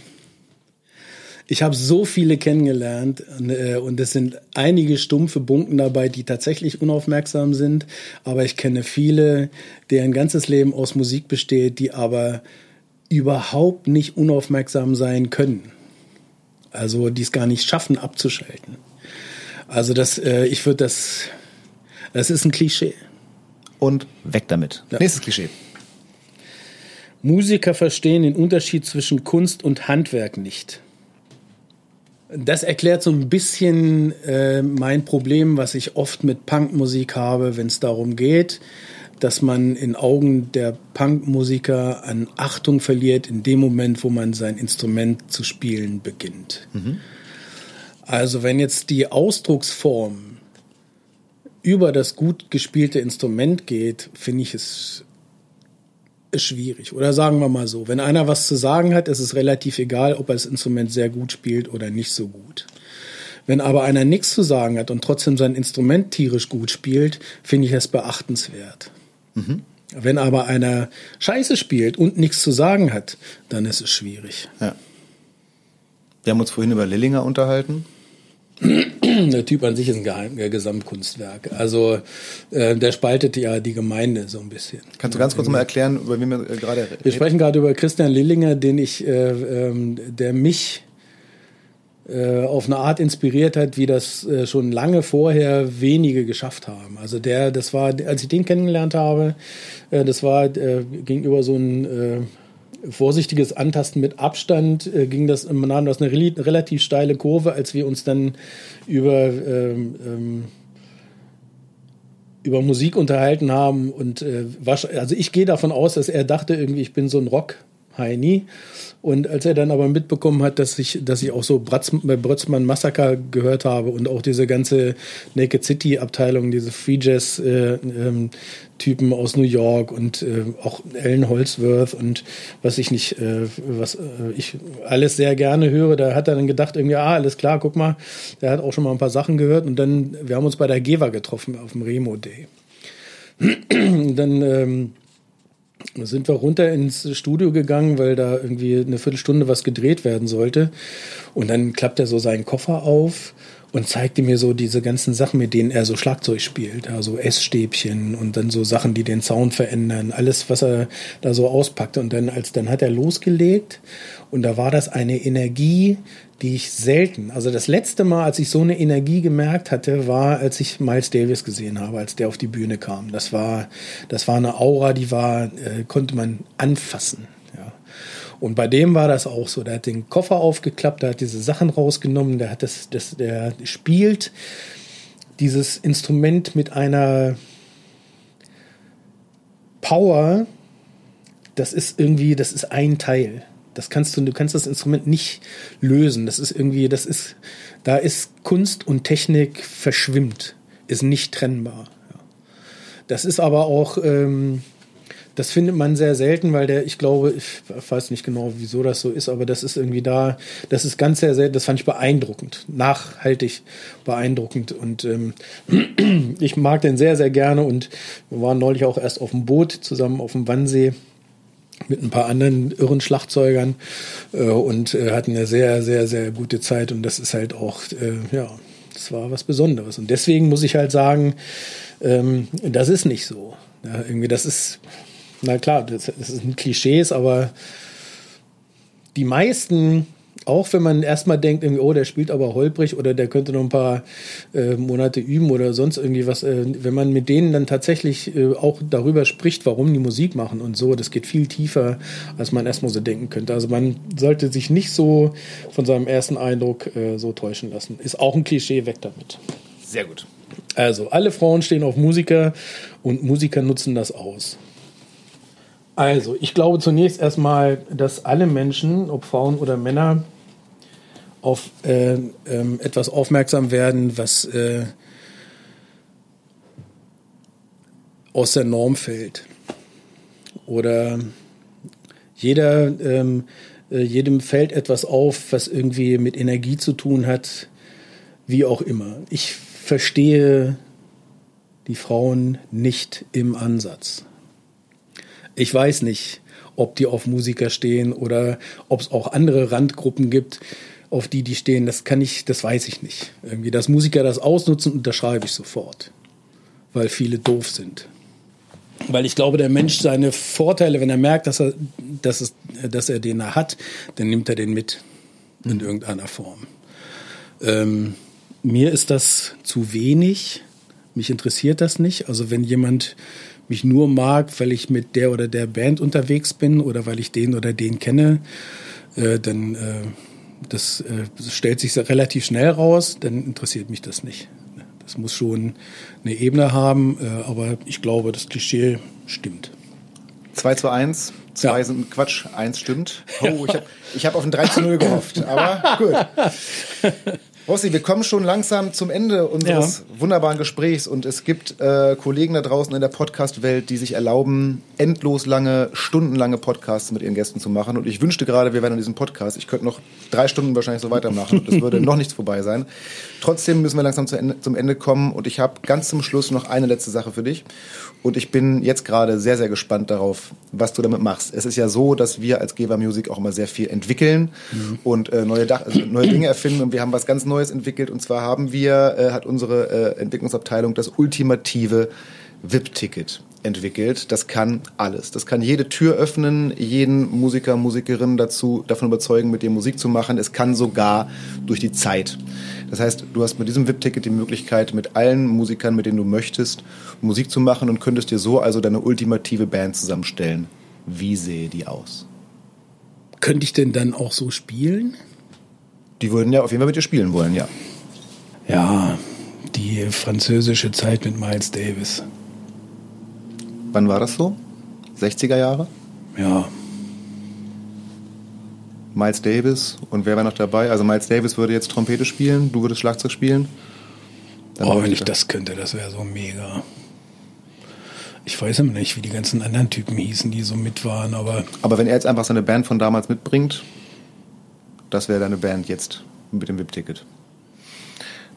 ich habe so viele kennengelernt äh, und es sind einige stumpfe Bunken dabei, die tatsächlich unaufmerksam sind. Aber ich kenne viele, deren ganzes Leben aus Musik besteht, die aber überhaupt nicht unaufmerksam sein können. Also die es gar nicht schaffen abzuschalten. Also das, äh, ich würde das, das ist ein Klischee. Und weg damit. Ja. Nächstes Klischee. Musiker verstehen den Unterschied zwischen Kunst und Handwerk nicht. Das erklärt so ein bisschen äh, mein Problem, was ich oft mit Punkmusik habe, wenn es darum geht, dass man in Augen der Punkmusiker an Achtung verliert in dem Moment, wo man sein Instrument zu spielen beginnt. Mhm. Also wenn jetzt die Ausdrucksform über das gut gespielte Instrument geht, finde ich es schwierig. Oder sagen wir mal so, wenn einer was zu sagen hat, ist es relativ egal, ob er das Instrument sehr gut spielt oder nicht so gut. Wenn aber einer nichts zu sagen hat und trotzdem sein Instrument tierisch gut spielt, finde ich es beachtenswert. Mhm. Wenn aber einer Scheiße spielt und nichts zu sagen hat, dann ist es schwierig. Ja. Wir haben uns vorhin über Lillinger unterhalten. Der Typ an sich ist ein Geheim Gesamtkunstwerk. Also äh, der spaltet ja die Gemeinde so ein bisschen. Kannst du ganz kurz mal erklären, über wen wir äh, gerade reden? Wir sprechen gerade über Christian Lillinger, den ich, äh, ähm, der mich äh, auf eine Art inspiriert hat, wie das äh, schon lange vorher wenige geschafft haben. Also der, das war, als ich den kennengelernt habe, äh, das war äh, gegenüber so ein äh, vorsichtiges Antasten mit Abstand äh, ging das, im nahm das eine relativ steile Kurve, als wir uns dann über ähm, ähm, über Musik unterhalten haben und äh, also ich gehe davon aus, dass er dachte irgendwie, ich bin so ein Rock Heini und als er dann aber mitbekommen hat, dass ich, dass ich auch so äh, Brötzmann Massaker gehört habe und auch diese ganze Naked City Abteilung, diese Free Jazz äh, ähm, Typen aus New York und äh, auch Ellen Holsworth und was ich nicht, äh, was äh, ich alles sehr gerne höre, da hat er dann gedacht irgendwie, ah, alles klar, guck mal, der hat auch schon mal ein paar Sachen gehört und dann, wir haben uns bei der Geva getroffen auf dem Remo Day. *clears throat* dann, ähm, sind wir runter ins Studio gegangen, weil da irgendwie eine Viertelstunde was gedreht werden sollte. Und dann klappt er so seinen Koffer auf und zeigte mir so diese ganzen Sachen, mit denen er so Schlagzeug spielt. Also Essstäbchen und dann so Sachen, die den Sound verändern. Alles, was er da so auspackt. Und dann, als, dann hat er losgelegt und da war das eine Energie, die ich selten, also das letzte Mal, als ich so eine Energie gemerkt hatte, war, als ich Miles Davis gesehen habe, als der auf die Bühne kam. Das war, das war eine Aura, die war, äh, konnte man anfassen. Und bei dem war das auch so. Der hat den Koffer aufgeklappt, der hat diese Sachen rausgenommen, der hat das, das, der spielt dieses Instrument mit einer Power, das ist irgendwie, das ist ein Teil. Das kannst du, du kannst das Instrument nicht lösen. Das ist irgendwie, das ist, da ist Kunst und Technik verschwimmt, ist nicht trennbar. Das ist aber auch, ähm, das findet man sehr selten, weil der, ich glaube, ich weiß nicht genau, wieso das so ist, aber das ist irgendwie da, das ist ganz sehr selten, das fand ich beeindruckend, nachhaltig beeindruckend und ähm, *clears throat* ich mag den sehr, sehr gerne und wir waren neulich auch erst auf dem Boot zusammen auf dem Wannsee mit ein paar anderen irren Schlagzeugern äh, und äh, hatten eine sehr, sehr, sehr gute Zeit und das ist halt auch, äh, ja, das war was Besonderes. Und deswegen muss ich halt sagen, ähm, das ist nicht so. Ja, irgendwie, das ist, na klar, das, das sind Klischees, aber die meisten auch wenn man erstmal denkt, oh, der spielt aber holprig oder der könnte noch ein paar äh, Monate üben oder sonst irgendwie was, äh, wenn man mit denen dann tatsächlich äh, auch darüber spricht, warum die Musik machen und so, das geht viel tiefer, als man erstmal so denken könnte. Also man sollte sich nicht so von seinem ersten Eindruck äh, so täuschen lassen. Ist auch ein Klischee, weg damit. Sehr gut. Also, alle Frauen stehen auf Musiker und Musiker nutzen das aus. Also, ich glaube zunächst erstmal, dass alle Menschen, ob Frauen oder Männer, auf äh, ähm, etwas aufmerksam werden, was äh, aus der Norm fällt. Oder jeder, ähm, äh, jedem fällt etwas auf, was irgendwie mit Energie zu tun hat, wie auch immer. Ich verstehe die Frauen nicht im Ansatz. Ich weiß nicht, ob die auf Musiker stehen oder ob es auch andere Randgruppen gibt, auf die die stehen, das kann ich, das weiß ich nicht. Irgendwie, dass Musiker das ausnutzen, unterschreibe ich sofort, weil viele doof sind. Weil ich glaube, der Mensch seine Vorteile, wenn er merkt, dass er, dass, es, dass er den hat, dann nimmt er den mit in irgendeiner Form. Ähm, mir ist das zu wenig. Mich interessiert das nicht. Also wenn jemand mich nur mag, weil ich mit der oder der Band unterwegs bin oder weil ich den oder den kenne, äh, dann äh, das, äh, das stellt sich relativ schnell raus, dann interessiert mich das nicht. Das muss schon eine Ebene haben, äh, aber ich glaube, das Klischee stimmt. 2 zu 1, 2 ja. sind Quatsch, 1 stimmt. Oh, ich habe ich hab auf ein 3 zu 0 gehofft, aber gut. *laughs* Rossi, wir kommen schon langsam zum Ende unseres ja. wunderbaren Gesprächs und es gibt äh, Kollegen da draußen in der Podcast-Welt, die sich erlauben, endlos lange, stundenlange Podcasts mit ihren Gästen zu machen. Und ich wünschte gerade, wir wären an diesem Podcast. Ich könnte noch drei Stunden wahrscheinlich so weitermachen und es würde *laughs* noch nichts vorbei sein. Trotzdem müssen wir langsam zu Ende, zum Ende kommen und ich habe ganz zum Schluss noch eine letzte Sache für dich. Und ich bin jetzt gerade sehr, sehr gespannt darauf, was du damit machst. Es ist ja so, dass wir als Geber Music auch immer sehr viel entwickeln mhm. und äh, neue, also neue Dinge erfinden und wir haben was ganz Neues Neues entwickelt. Und zwar haben wir, äh, hat unsere äh, Entwicklungsabteilung das ultimative VIP-Ticket entwickelt. Das kann alles. Das kann jede Tür öffnen, jeden Musiker, Musikerin dazu davon überzeugen, mit dir Musik zu machen. Es kann sogar durch die Zeit. Das heißt, du hast mit diesem VIP-Ticket die Möglichkeit, mit allen Musikern, mit denen du möchtest, Musik zu machen und könntest dir so also deine ultimative Band zusammenstellen. Wie sehe die aus? Könnte ich denn dann auch so spielen? Die würden ja auf jeden Fall mit dir spielen wollen, ja. Ja, die französische Zeit mit Miles Davis. Wann war das so? 60er Jahre? Ja. Miles Davis und wer war noch dabei? Also Miles Davis würde jetzt Trompete spielen, du würdest Schlagzeug spielen. Dann oh, wenn ich das könnte, das wäre so mega. Ich weiß immer nicht, wie die ganzen anderen Typen hießen, die so mit waren, aber. Aber wenn er jetzt einfach seine Band von damals mitbringt, das wäre deine Band jetzt mit dem VIP-Ticket.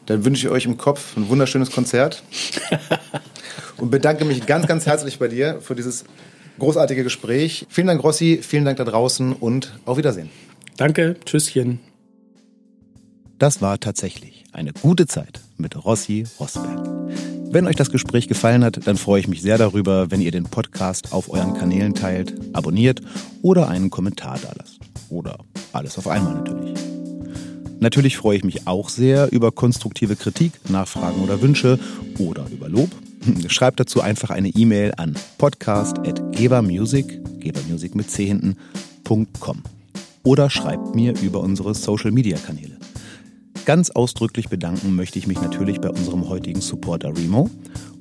Dann wünsche ich euch im Kopf ein wunderschönes Konzert *laughs* und bedanke mich ganz, ganz herzlich bei dir für dieses großartige Gespräch. Vielen Dank, Rossi, vielen Dank da draußen und auf Wiedersehen. Danke, Tschüsschen. Das war tatsächlich eine gute Zeit mit Rossi Rosberg. Wenn euch das Gespräch gefallen hat, dann freue ich mich sehr darüber, wenn ihr den Podcast auf euren Kanälen teilt, abonniert oder einen Kommentar da lasst. Oder alles auf einmal natürlich. Natürlich freue ich mich auch sehr über konstruktive Kritik, Nachfragen oder Wünsche oder über Lob. *laughs* Schreibt dazu einfach eine E-Mail an podcast.gebermusic, gebermusic mit C hinten, .com. Oder schreibt mir über unsere Social Media Kanäle. Ganz ausdrücklich bedanken möchte ich mich natürlich bei unserem heutigen Supporter Remo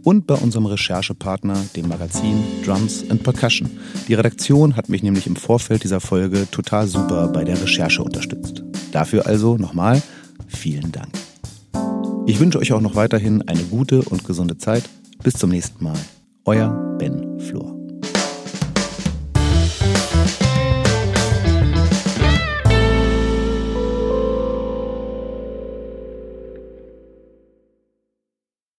und bei unserem Recherchepartner, dem Magazin Drums and Percussion. Die Redaktion hat mich nämlich im Vorfeld dieser Folge total super bei der Recherche unterstützt. Dafür also nochmal vielen Dank. Ich wünsche euch auch noch weiterhin eine gute und gesunde Zeit. Bis zum nächsten Mal. Euer Ben Flor.